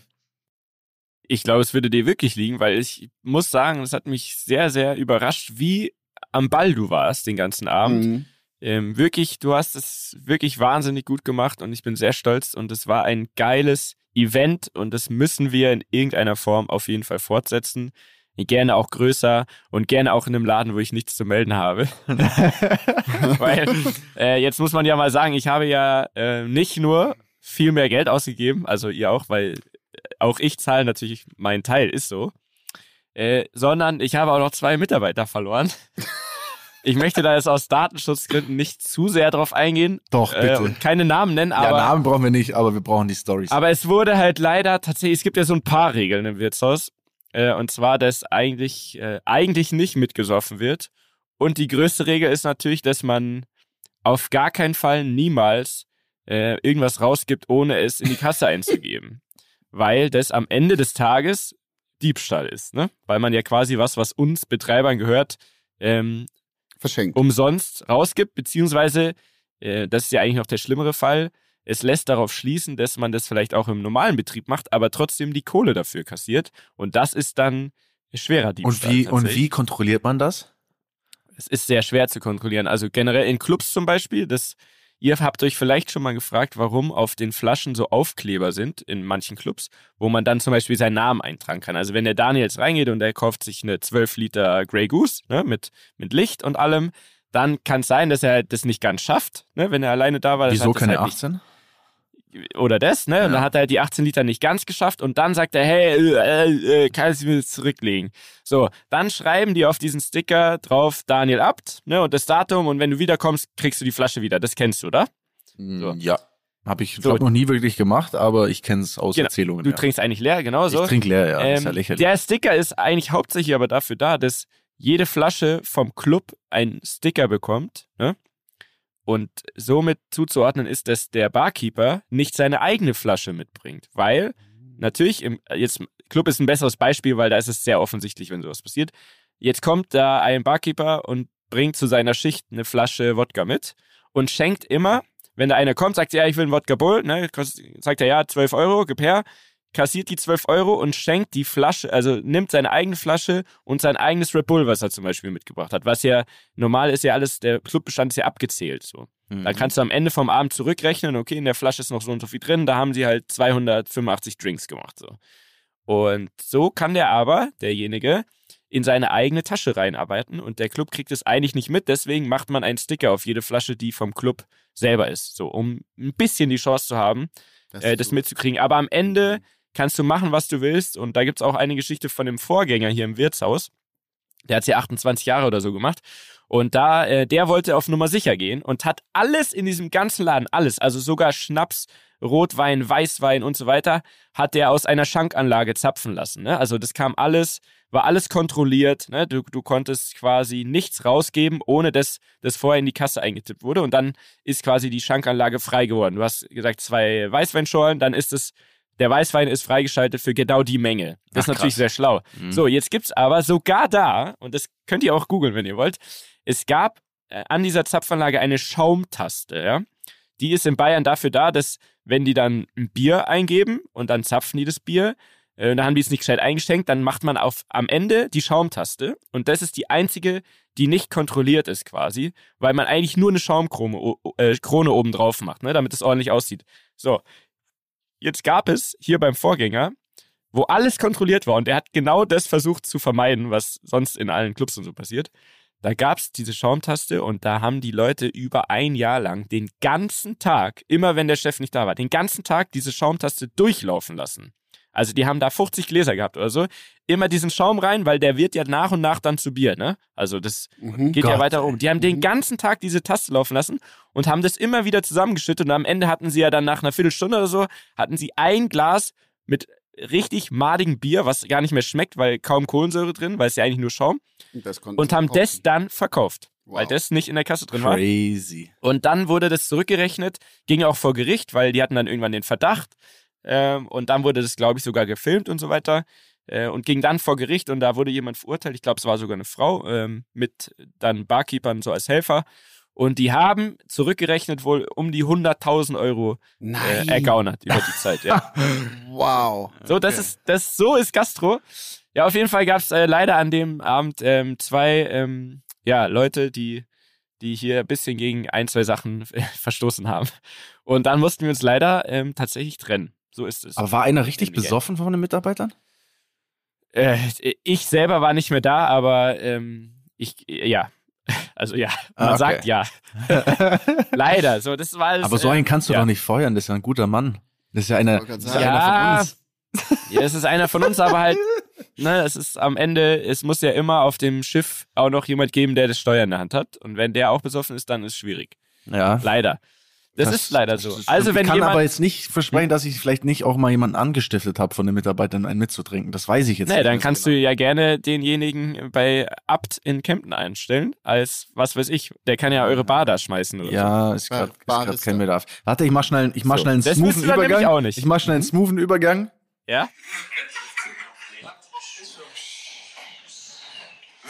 Ich glaube, es würde dir wirklich liegen, weil ich muss sagen, es hat mich sehr, sehr überrascht, wie am Ball du warst den ganzen Abend. Mhm. Ähm, wirklich, du hast es wirklich wahnsinnig gut gemacht und ich bin sehr stolz und es war ein geiles Event und das müssen wir in irgendeiner Form auf jeden Fall fortsetzen. Gerne auch größer und gerne auch in einem Laden, wo ich nichts zu melden habe. Weil äh, jetzt muss man ja mal sagen, ich habe ja äh, nicht nur viel mehr Geld ausgegeben, also ihr auch, weil auch ich zahle natürlich meinen Teil, ist so. Äh, sondern ich habe auch noch zwei Mitarbeiter verloren. Ich möchte da jetzt aus Datenschutzgründen nicht zu sehr drauf eingehen. Doch, äh, bitte. Äh, und keine Namen nennen, aber. Ja, Namen brauchen wir nicht, aber wir brauchen die Stories. Aber es wurde halt leider tatsächlich, es gibt ja so ein paar Regeln im Wirtshaus. Äh, und zwar, dass eigentlich, äh, eigentlich nicht mitgesoffen wird. Und die größte Regel ist natürlich, dass man auf gar keinen Fall niemals äh, irgendwas rausgibt, ohne es in die Kasse einzugeben. Weil das am Ende des Tages Diebstahl ist, ne? Weil man ja quasi was, was uns Betreibern gehört, ähm, verschenkt. Umsonst rausgibt, beziehungsweise, äh, das ist ja eigentlich noch der schlimmere Fall, es lässt darauf schließen, dass man das vielleicht auch im normalen Betrieb macht, aber trotzdem die Kohle dafür kassiert. Und das ist dann schwerer Diebstahl. Und wie, und wie kontrolliert man das? Es ist sehr schwer zu kontrollieren. Also generell in Clubs zum Beispiel, das Ihr habt euch vielleicht schon mal gefragt, warum auf den Flaschen so Aufkleber sind in manchen Clubs, wo man dann zum Beispiel seinen Namen eintragen kann. Also wenn der Daniel jetzt reingeht und er kauft sich eine 12 Liter Grey Goose ne, mit, mit Licht und allem, dann kann es sein, dass er das nicht ganz schafft, ne, wenn er alleine da war. Wieso keine halt 18? Oder das, ne? Und dann hat er halt die 18 Liter nicht ganz geschafft und dann sagt er, hey, äh, äh, kannst du mir das zurücklegen? So, dann schreiben die auf diesen Sticker drauf Daniel Abt, ne? Und das Datum und wenn du wiederkommst, kriegst du die Flasche wieder. Das kennst du, oder? So. Ja. Habe ich, glaube noch nie wirklich gemacht, aber ich kenne es aus Genau. Erzählungen. Du ja. trinkst eigentlich leer, genau so. Ich trinke leer, ja. ist ja Ähm, lächerlich. der Sticker ist eigentlich hauptsächlich aber dafür da, dass jede Flasche vom Club einen Sticker bekommt. Ne? Und somit zuzuordnen ist, dass der Barkeeper nicht seine eigene Flasche mitbringt. Weil natürlich, im, jetzt Club ist ein besseres Beispiel, weil da ist es sehr offensichtlich, wenn sowas passiert. Jetzt kommt da ein Barkeeper und bringt zu seiner Schicht eine Flasche Wodka mit und schenkt immer, wenn da einer kommt, sagt er, ja, ich will einen Wodka Bull, ne, kostet- sagt er, ja, 12 Euro, gib her, kassiert die 12 Euro und schenkt die Flasche, also nimmt seine eigene Flasche und sein eigenes Red Bull, was er zum Beispiel mitgebracht hat. Was ja normal ist ja alles, der Clubbestand ist ja abgezählt. So. Mhm. Dann kannst du am Ende vom Abend zurückrechnen, okay, in der Flasche ist noch so und so viel drin, da haben sie halt 285 Drinks gemacht. So. Und so kann der aber, derjenige, in seine eigene Tasche reinarbeiten und der Club kriegt es eigentlich nicht mit, deswegen macht man einen Sticker auf jede Flasche, die vom Club selber ist, so um ein bisschen die Chance zu haben, Das äh, das mitzukriegen. Aber am Ende kannst du machen, was du willst. Und da gibt es auch eine Geschichte von dem Vorgänger hier im Wirtshaus. Der hat es ja 28 Jahre oder so gemacht. Und da, äh, der wollte auf Nummer sicher gehen und hat alles in diesem ganzen Laden, alles, also sogar Schnaps, Rotwein, Weißwein und so weiter, hat der aus einer Schankanlage zapfen lassen. Ne? Also das kam alles, war alles kontrolliert. Ne? Du, du konntest quasi nichts rausgeben, ohne dass das vorher in die Kasse eingetippt wurde. Und dann ist quasi die Schankanlage frei geworden. Du hast gesagt, zwei Weißweinschorlen, dann ist es, der Weißwein ist freigeschaltet für genau die Menge. Das ist Ach, natürlich krass. sehr schlau. Mhm. So, jetzt gibt's aber sogar da, und das könnt ihr auch googeln, wenn ihr wollt, es gab äh, an dieser Zapfanlage eine Schaumtaste, ja. Die ist in Bayern dafür da, dass, wenn die dann ein Bier eingeben und dann zapfen die das Bier, äh, dann haben die es nicht gescheit eingeschenkt, dann macht man auf am Ende die Schaumtaste und das ist die einzige, die nicht kontrolliert ist quasi, weil man eigentlich nur eine Schaumkrone äh, Krone oben drauf macht, ne, damit es ordentlich aussieht. So, jetzt gab es hier beim Vorgänger, wo alles kontrolliert war und der hat genau das versucht zu vermeiden, was sonst in allen Clubs und so passiert. Da gab es diese Schaumtaste und da haben die Leute über ein Jahr lang den ganzen Tag, immer wenn der Chef nicht da war, den ganzen Tag diese Schaumtaste durchlaufen lassen. Also die haben da 50 Gläser gehabt oder so. Immer diesen Schaum rein, weil der wird ja nach und nach dann zu Bier, ne? Also das Mhm. geht ja Gott, weiter um. Die haben den ganzen Tag diese Taste laufen lassen und haben das immer wieder zusammengeschüttet und am Ende hatten sie ja dann nach einer Viertelstunde oder so, hatten sie ein Glas mit richtig madigem Bier, was gar nicht mehr schmeckt, weil kaum Kohlensäure drin, weil es ja eigentlich nur Schaum und haben kaufen. das dann verkauft, weil Wow. das nicht in der Kasse drin war. Crazy. Und dann wurde das zurückgerechnet, ging auch vor Gericht, weil die hatten dann irgendwann den Verdacht. Ähm, und dann wurde das, glaube ich, sogar gefilmt und so weiter. Äh, und ging dann vor Gericht und da wurde jemand verurteilt. Ich glaube, es war sogar eine Frau ähm, mit dann Barkeepern so als Helfer. Und die haben zurückgerechnet wohl um die 100.000 Euro äh, ergaunert über die Zeit. Ja. Wow. So, das ist, das, so ist Gastro. Ja, auf jeden Fall gab es äh, leider an dem Abend ähm, zwei ähm, ja, Leute, die, die hier ein bisschen gegen ein, zwei Sachen äh, verstoßen haben. Und dann mussten wir uns leider ähm, tatsächlich trennen. So ist es. Aber war einer richtig besoffen von den Mitarbeitern? Äh, ich selber war nicht mehr da, aber ähm, ich, äh, ja. Also ja, man Ah, okay. sagt ja. Leider. So, das war alles, Aber so äh, einen kannst du ja. doch nicht feuern, das ist ja ein guter Mann. Das ist ja einer, das ist ja einer von uns. Ja, es ist einer von uns, aber halt, ne, es ist am Ende, es muss ja immer auf dem Schiff auch noch jemand geben, der das Steuer in der Hand hat. Und wenn der auch besoffen ist, dann ist es schwierig. Ja. Leider. Das, ist leider so. das- Also wenn ich kann jemand, aber jetzt nicht versprechen, dass ich vielleicht nicht auch mal jemanden angestiftet habe von den Mitarbeitern, einen mitzutrinken. Das weiß ich jetzt nee, nicht. dann so kannst genau. du ja gerne denjenigen bei Abt in Kempten einstellen, als, was weiß ich, der kann ja eure Bar da schmeißen oder so. Ja, ist Ja, gerade Bar ist kein da. Bedarf. Warte, ich mach schnell, ich mach So, schnell einen das smoothen Übergang. auch nicht. Ich mach schnell einen smoothen Übergang. Ja?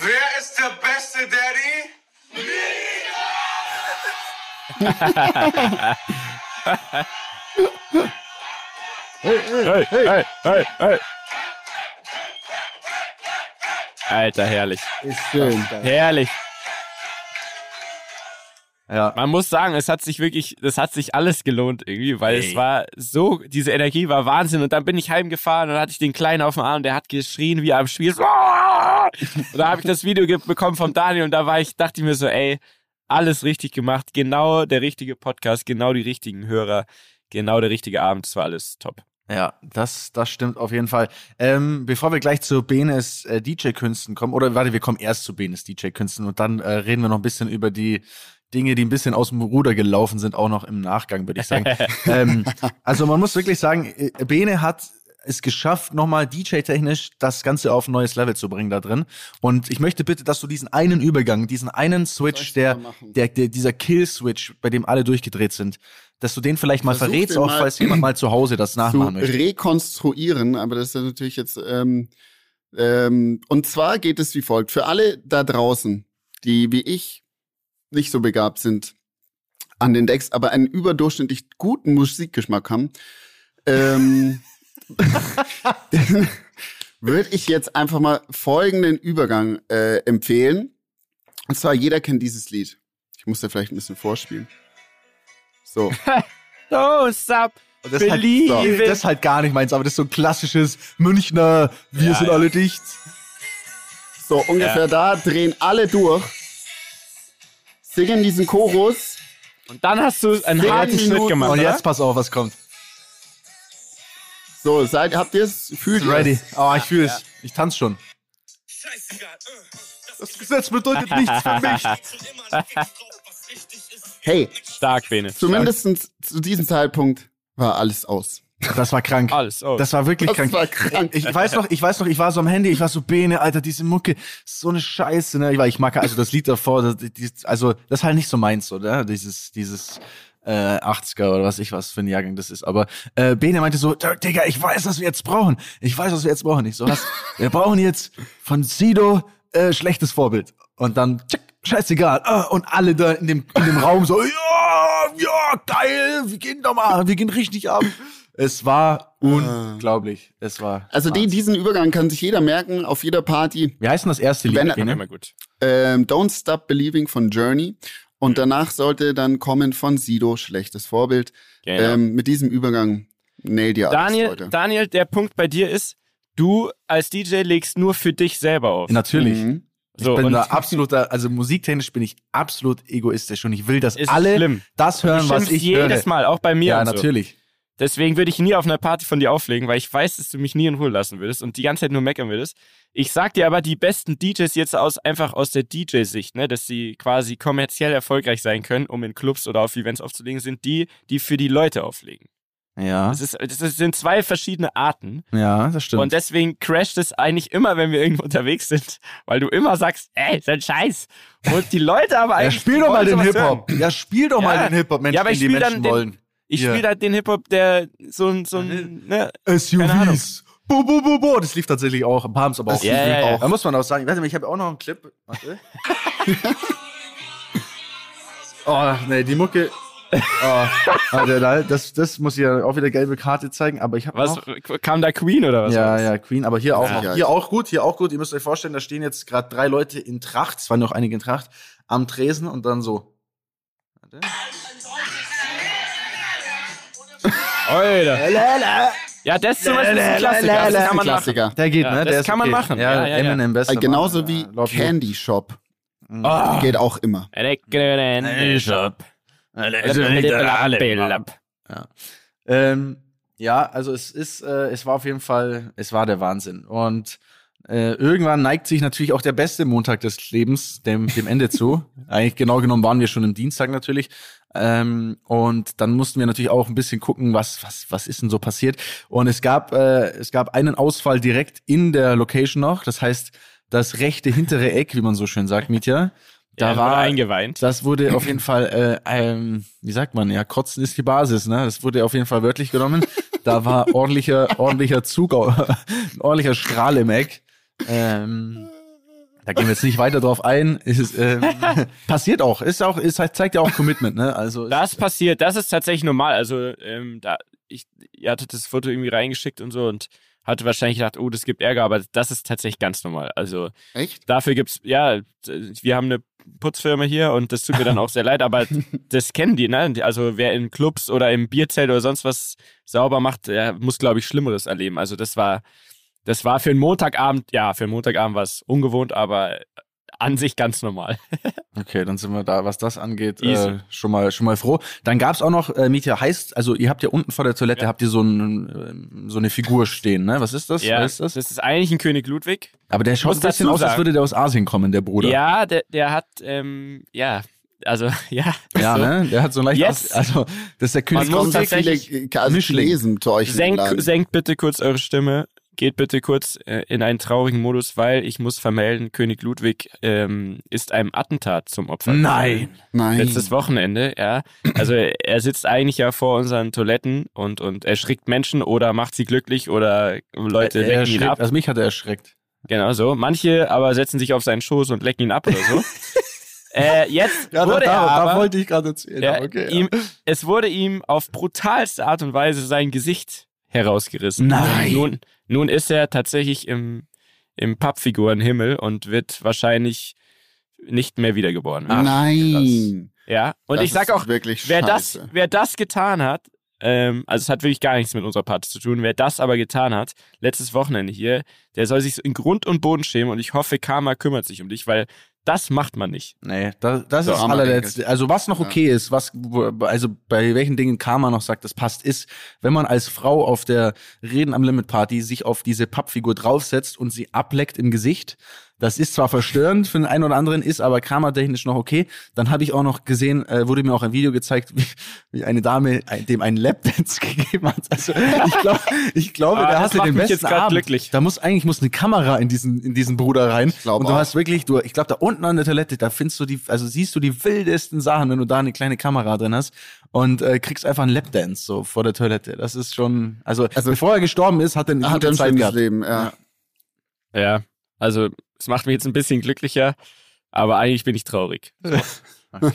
Wer ist der beste Daddy? Hey, hey, hey, hey. Alter, herrlich. Ist schön. Herrlich. Ja. Man muss sagen, es hat sich wirklich, das hat sich alles gelohnt irgendwie, weil Ey. es war so, diese Energie war Wahnsinn und dann bin ich heimgefahren und dann hatte ich den Kleinen auf dem Arm und der hat geschrien wie am Spiel. Und da habe ich das Video bekommen vom Daniel und da war ich, dachte ich mir so, ey, alles richtig gemacht, genau der richtige Podcast, genau die richtigen Hörer, genau der richtige Abend. Das war alles top. Ja, das, das stimmt auf jeden Fall. Ähm, bevor wir gleich zu Benes äh, DJ-Künsten kommen, oder warte, wir kommen erst zu Benes DJ-Künsten und dann äh, reden wir noch ein bisschen über die Dinge, die ein bisschen aus dem Ruder gelaufen sind, auch noch im Nachgang, würde ich sagen. ähm, also man muss wirklich sagen, äh, Bene hat es geschafft, nochmal DJ-technisch das Ganze auf ein neues Level zu bringen da drin. Und ich möchte bitte, dass du diesen einen Übergang, diesen einen Switch, der, der, der, dieser Kill-Switch, bei dem alle durchgedreht sind, dass du den vielleicht mal Versuch verrätst, auch mal falls jemand mal zu Hause das nachmachen möchte. rekonstruieren, aber das ist ja natürlich jetzt ähm, ähm, und zwar geht es wie folgt: Für alle da draußen, die wie ich nicht so begabt sind an den Decks, aber einen überdurchschnittlich guten Musikgeschmack haben, ähm, würde ich jetzt einfach mal folgenden Übergang äh, empfehlen. Und zwar jeder kennt dieses Lied. Ich muss da vielleicht ein bisschen vorspielen. So. Don't stop Und das, ist halt, believing. das ist halt gar nicht meins, aber das ist so ein klassisches Münchner, wir Ja, sind ja. alle dicht. So, ungefähr da drehen alle durch, singen diesen Chorus. Und dann hast du einen harten Schnitt gemacht. Und oder? jetzt pass auf, was kommt. So, seid, habt ihr es? Fühlt ihr Ready. es? Oh, ich fühle es. Ich tanze schon. Das Gesetz bedeutet nichts für mich. Hey, Stark, Bene. zumindest zu diesem Zeitpunkt war alles aus. Das war krank. Alles. Oh. Das war wirklich Das krank. war krank. Ich weiß noch, ich weiß noch, ich war so am Handy, ich war so Bene, Alter, diese Mucke, so eine Scheiße, ne? Ich, war, ich mag also das Lied davor, das, also das ist halt nicht so meins, oder? Dieses, dieses äh, 80er oder was ich was für ein Jahrgang das ist. Aber äh, Bene meinte so, Digga, ich weiß, was wir jetzt brauchen. Ich weiß, was wir jetzt brauchen. Ich so, was? wir brauchen jetzt von Sido äh, schlechtes Vorbild. Und dann, tschick, scheißegal. Ah, und alle da in dem, in dem Raum so, ja, ja, geil, wir gehen doch mal, wir gehen richtig ab. Es war unglaublich. Es war. Also die, diesen Übergang kann sich jeder merken auf jeder Party. Wie heißt denn das erste Lied? Wenn- Bene? immer gut. Ähm, Don't Stop Believing von Journey. Und danach sollte dann kommen von Sido, schlechtes Vorbild. Genau. Ähm, mit diesem Übergang nail dir alles, Daniel, Leute. Daniel, der Punkt bei dir ist, du als DJ legst nur für dich selber auf. Natürlich. Mhm. so, ich bin da absoluter, also musiktechnisch bin ich absolut egoistisch und ich will, dass alle schlimm. das Du hören, was ich jedes höre. Mal, auch bei mir. Ja, und so. Deswegen würde ich nie auf einer Party von dir auflegen, weil ich weiß, dass du mich nie in Ruhe lassen würdest und die ganze Zeit nur meckern würdest. Ich sag dir aber, die besten DJs jetzt aus einfach aus der DJ-Sicht, ne, dass sie quasi kommerziell erfolgreich sein können, um in Clubs oder auf Events aufzulegen, sind die, die für die Leute auflegen. Ja, Das, ist, das sind zwei verschiedene Arten. ja, das stimmt. Und deswegen crasht es eigentlich immer, wenn wir irgendwo unterwegs sind, weil du immer sagst, ey, ist ein Scheiß. Und die Leute aber ja, eigentlich. spiel die doch mal den Hip-Hop. Ja, spiel doch Ja. mal den Hip-Hop, Mensch, Ja, aber den ich die spiel dann Menschen den- wollen. Ich Ja. spiele halt den Hip-Hop, der so ein, so ein, ne. SUVs. Bo, bo, bo, bo. Das lief tatsächlich auch. Ein paar haben es aber auch. Ja, ja, ja. Da muss man auch sagen, warte mal, ich habe auch noch einen Clip. Warte. oh, nee, die Mucke. Oh, Alter, da- das, das muss ich ja auch wieder gelbe Karte zeigen, aber ich habe was, noch. kam da Queen oder was? Ja, ja, Queen, aber hier auch, Ja. noch, hier auch gut, hier auch gut. Ihr müsst euch vorstellen, da stehen jetzt gerade drei Leute in Tracht, es waren noch einige in Tracht, am Tresen und dann so. Warte. Alter. Ja, das zum Beispiel ist ein Klassiker. Das kann man machen. Klassiker. Der geht, Ja, ne? das Der ist kann man okay. machen. Ja, Ja, ja, ja. Eminem besser. Äh, genauso wie. Candy Shop. Oh. Geht auch immer. Shop. Ähm, ja, also es ist, äh, es war auf jeden Fall, es war der Wahnsinn. Und äh, irgendwann neigt sich natürlich auch der beste Montag des Lebens dem, dem Ende zu. Eigentlich genau genommen waren wir schon im Dienstag natürlich. Ähm, und dann mussten wir natürlich auch ein bisschen gucken, was, was, was ist denn so passiert. Und es gab, äh, es gab einen Ausfall direkt in der Location noch. Das heißt, das rechte hintere Eck, wie man so schön sagt, Mietja. Da Da war eingeweint. das wurde auf jeden Fall, äh, ähm, wie sagt man, ja, Kotzen ist die Basis, ne? Das wurde auf jeden Fall wörtlich genommen. Da war ordentlicher, ordentlicher Zug, ordentlicher Strahl im Eck. Ähm, da gehen wir jetzt nicht weiter drauf ein. Ist, ähm, passiert auch. Ist auch, ist zeigt ja auch Commitment, ne? Also Das passiert, das ist tatsächlich normal. Also, ähm, da, ich, ihr hattet das Foto irgendwie reingeschickt und so und hatte wahrscheinlich gedacht, oh, das gibt Ärger, aber das ist tatsächlich ganz normal. Also, Echt? dafür gibt's, ja, wir haben eine Putzfirma hier und das tut mir dann auch sehr leid, aber das kennen die, ne? Also, wer in Clubs oder im Bierzelt oder sonst was sauber macht, der muss, glaube ich, Schlimmeres erleben. Also, das war, das war für einen Montagabend, ja, für einen Montagabend war es ungewohnt, aber an sich ganz normal. Okay, dann sind wir da, was das angeht, äh, schon mal schon mal froh. Dann gab's auch noch, äh, Mietja, heißt, also ihr habt ja unten vor der Toilette Ja. habt ihr so, ein, so eine Figur stehen, ne? Was ist das? Ja, Was ist das? das ist eigentlich ein König Ludwig. Aber der schaut ein bisschen aus, als würde der aus Asien kommen, der Bruder. Ja, der, der hat, ähm, ja, also, ja. Ja, so. ne? Der hat so ein leicht Jetzt- aus, also das ist der König Man muss Kommen da viele tatsächlich äh, also zu euch in den Senk, Laden. senkt bitte kurz eure Stimme. Geht bitte kurz äh, in einen traurigen Modus, weil ich muss vermelden, König Ludwig ähm, ist einem Attentat zum Opfer. Nein. Nein. Letztes Wochenende, ja. Also er sitzt eigentlich ja vor unseren Toiletten und, und erschrickt Menschen oder macht sie glücklich oder Leute er lecken ihn ab. also mich hat er erschreckt. Genau so. Manche aber setzen sich auf seinen Schoß und lecken ihn ab oder so. äh, jetzt wurde er aber, ich gerade erzählen. ja, ihm, es wurde ihm auf brutalste Art und Weise sein Gesicht herausgerissen. Nein. Nun, nun ist er tatsächlich im, im Pappfigurenhimmel und wird wahrscheinlich nicht mehr wiedergeboren werden. Nein. Ja, und Das ich sag auch, wirklich wer das, wer das getan hat, ähm, also es hat wirklich gar nichts mit unserer Party zu tun, wer das aber getan hat, letztes Wochenende hier, der soll sich in Grund und Boden schämen und ich hoffe, Karma kümmert sich um dich, weil das macht man nicht. Nee, das, das So, ist das allerletzte. Also was noch okay ist, was also bei welchen Dingen Karma noch sagt, das passt, ist, wenn man als Frau auf der Reden am Limit Party sich auf diese Pappfigur draufsetzt und sie ableckt im Gesicht. Das ist zwar verstörend für den einen oder anderen, ist aber karmatechnisch noch okay. Dann habe ich auch noch gesehen, äh, wurde mir auch ein Video gezeigt, wie, wie eine Dame ein, dem einen Lapdance gegeben hat. Also ich glaube, ich glaube, Ah, der das hatte macht den besten Abend. glücklich. Da muss eigentlich muss eine Kamera in diesen in diesen Bruder rein. glaub und du auch. hast wirklich, du, ich glaube, da unten an der Toilette, da findest du die, also siehst du die wildesten Sachen, wenn du da eine kleine Kamera drin hast und äh, kriegst einfach einen Lapdance so vor der Toilette. Das ist schon, also, Also- bevor er gestorben ist, hat er eine Hat gute Zeit gehabt. Leben, ja. Ja, also es macht mich jetzt ein bisschen glücklicher, aber eigentlich bin ich traurig. Okay,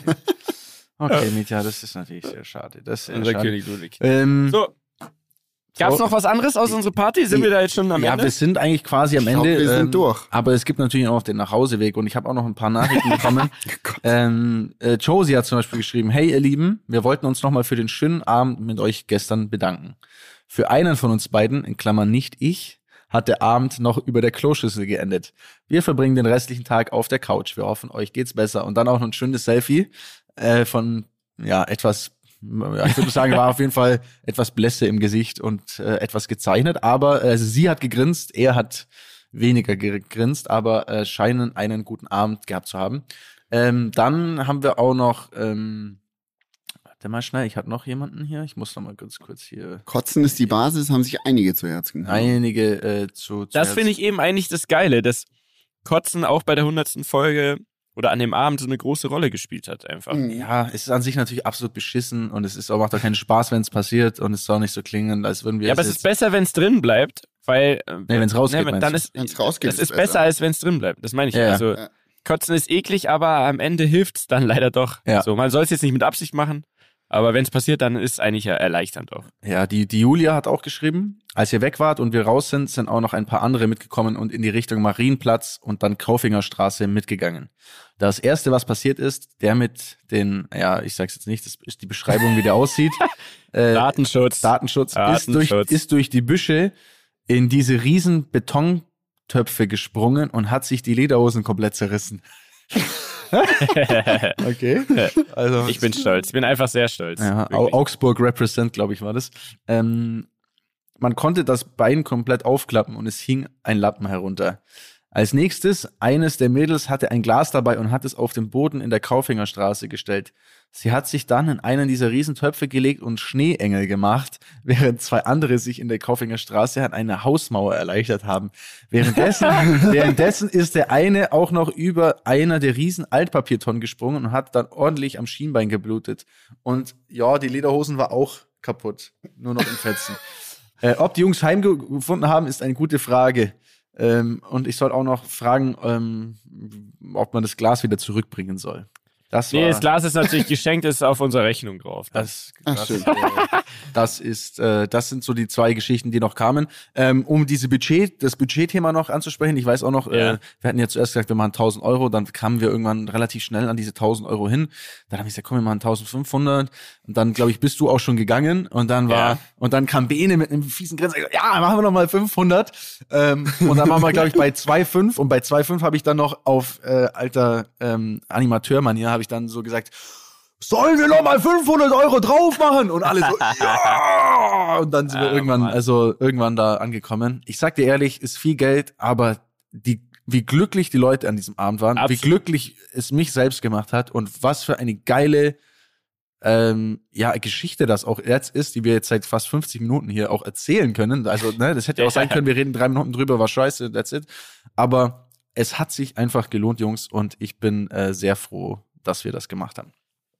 okay Mietja, das ist natürlich sehr schade. Das ist sehr Unser schade. König Ludwig. Ähm, So. Gab's So. noch was anderes aus unserer Party? Sind wir da jetzt schon am ja, Ende? wir sind eigentlich quasi am Ich glaub, Ende. wir sind ähm, durch. Aber es gibt natürlich auch den Nachhauseweg und ich habe auch noch ein paar Nachrichten bekommen. ähm, äh, Josie hat zum Beispiel geschrieben, hey ihr Lieben, wir wollten uns nochmal für den schönen Abend mit euch gestern bedanken. Für einen von uns beiden, in Klammern nicht ich, hat der Abend noch über der Kloschüssel geendet. Wir verbringen den restlichen Tag auf der Couch. Wir hoffen, euch geht's besser. Und dann auch noch ein schönes Selfie äh, von ja etwas, ja, ich würde sagen, war auf jeden Fall etwas Blässe im Gesicht und äh, etwas gezeichnet. Aber äh, also sie hat gegrinst, er hat weniger gegrinst, aber äh, scheinen einen guten Abend gehabt zu haben. Ähm, dann haben wir auch noch, ähm, warte mal schnell, ich hatte noch jemanden hier. Ich muss noch mal kurz kurz hier Kotzen ist die Basis, haben sich einige zu Herzen genommen. einige äh, zu. zu Das finde ich eben eigentlich das Geile, dass Kotzen auch bei der hundertsten Folge oder an dem Abend so eine große Rolle gespielt hat einfach. Mhm. Ja, es ist an sich natürlich absolut beschissen und es ist auch, macht auch keinen Spaß, wenn es passiert und es soll auch nicht so klingen, als würden wir Ja, aber es ist besser, wenn es drin bleibt, weil äh, Nee, wenn's rausgeht, nee, dann ist Wenn's rausgeht, es ist besser. besser, als wenn es drin bleibt. Das meine ich. Ja, ja. Also Ja. Kotzen ist eklig, aber am Ende hilft's dann leider doch. Ja. So, man soll es jetzt nicht mit Absicht machen, aber wenn es passiert, dann ist es eigentlich ja erleichternd auch. Ja, die, die Julia hat auch geschrieben, als ihr weg wart und wir raus sind, sind auch noch ein paar andere mitgekommen und in die Richtung Marienplatz und dann Kaufingerstraße mitgegangen. Das erste, was passiert ist, der mit den, ja, ich sag's jetzt nicht, das ist die Beschreibung, wie der aussieht. Äh, Datenschutz. Datenschutz, Ist, durch, Datenschutz. ist durch die Büsche in diese riesen Betontöpfe gesprungen und hat sich die Lederhosen komplett zerrissen. okay. Also, ich bin stolz. Ich bin einfach sehr stolz. ja. Augsburg Represent, glaube ich, war das. Ähm, man konnte das Bein komplett aufklappen und es hing ein Lappen herunter. Als nächstes, eines der Mädels hatte ein Glas dabei und hat es auf den Boden in der Kaufingerstraße gestellt. Sie hat sich dann in einen dieser Riesentöpfe gelegt und Schneeengel gemacht, während zwei andere sich in der Kaufingerstraße an eine Hausmauer erleichtert haben. Währenddessen, währenddessen ist der eine auch noch über einer der riesen Altpapiertonnen gesprungen und hat dann ordentlich am Schienbein geblutet. Und ja, die Lederhosen war auch kaputt. Nur noch in Fetzen. äh, ob die Jungs heimgefunden haben, ist eine gute Frage. Ähm, und ich soll auch noch fragen, ähm, ob man das Glas wieder zurückbringen soll. Das Nee, das Glas ist natürlich geschenkt, ist auf unserer Rechnung drauf. Das, Ach, das, schön. äh, das ist, äh, das sind so die zwei Geschichten, die noch kamen. Ähm, um diese Budget, das Budgetthema noch anzusprechen, ich weiß auch noch, Ja. äh, wir hatten ja zuerst gesagt, wir machen 1000 Euro, dann kamen wir irgendwann relativ schnell an diese 1000 Euro hin. Dann habe ich gesagt, komm, wir machen 1500. Und dann, glaube ich, bist du auch schon gegangen. Und dann war, Ja. und dann kam Bene mit einem fiesen Grinsen, ja, machen wir noch mal 500. Ähm, und dann waren wir, glaube ich, bei 2,5. Und bei 2,5 habe ich dann noch auf äh, alter ähm, Animateur-Manier, habe ich dann so gesagt, sollen wir noch mal 500 Euro drauf machen? Und alle so, ja! Und dann sind wir Ah, irgendwann, also irgendwann da angekommen. Ich sag dir ehrlich, ist viel Geld, aber die, wie glücklich die Leute an diesem Abend waren, Absolut. wie glücklich es mich selbst gemacht hat und was für eine geile ähm, ja, Geschichte das auch jetzt ist, die wir jetzt seit fast 50 Minuten hier auch erzählen können. Also, ne, das hätte auch sein können, wir reden drei Minuten drüber, war scheiße, that's it. Aber es hat sich einfach gelohnt, Jungs, und ich bin äh, sehr froh, dass wir das gemacht haben.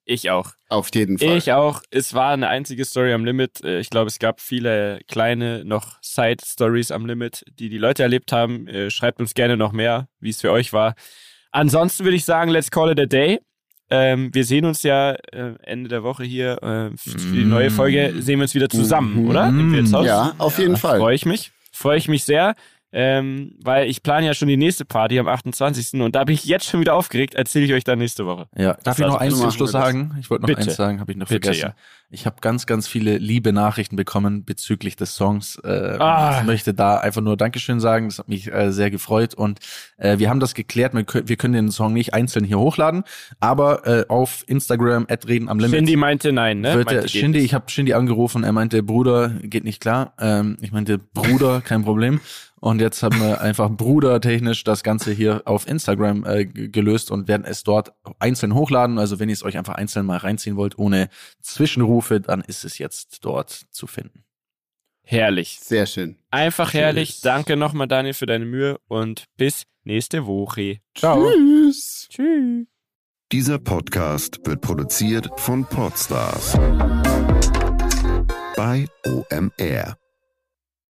Ich auch. Auf jeden Fall. Ich auch. Es war eine einzige Story am Limit. Äh, Ich glaube, es gab viele kleine noch Side-Stories am Limit, die die Leute erlebt haben. Äh, Schreibt uns gerne noch mehr, wie es für euch war. Ansonsten würde ich sagen, let's call it a day. Ähm, wir sehen uns ja äh, Ende der Woche hier äh, für die neue Folge. Sehen wir uns wieder zusammen, Mhm. oder? Im Wirtshaus. ja, auf jeden Fall. Freue ich mich. Freue ich mich sehr. Ähm, weil ich plane ja schon die nächste Party am 28. Und da bin ich jetzt schon wieder aufgeregt. Erzähle ich euch dann nächste Woche. Ja, darf ich noch eins zum Schluss sagen? Ich wollte noch Bitte. eins sagen, habe ich noch Bitte, vergessen. ja. Ich habe ganz, ganz viele liebe Nachrichten bekommen bezüglich des Songs. Äh, Ah. Ich möchte da einfach nur Dankeschön sagen. Das hat mich äh, sehr gefreut. Und äh, wir haben das geklärt. Wir können, den Song nicht einzeln hier hochladen, aber äh, auf Instagram at reden am Limit. Shindy meinte nein, ne? wird Meinte, Shindy, ich habe Shindy angerufen, er meinte, Bruder, geht nicht klar. Ähm, ich meinte, Bruder, kein Problem. Und jetzt haben wir einfach brudertechnisch das Ganze hier auf Instagram äh, gelöst und werden es dort einzeln hochladen. Also wenn ihr es euch einfach einzeln mal reinziehen wollt, ohne Zwischenrufe, dann ist es jetzt dort zu finden. Herrlich. Sehr schön. Einfach herrlich. Tschüss. Danke nochmal, Daniel, für deine Mühe und bis nächste Woche. Ciao. Tschüss. Tschüss. Dieser Podcast wird produziert von Podstars bei OMR.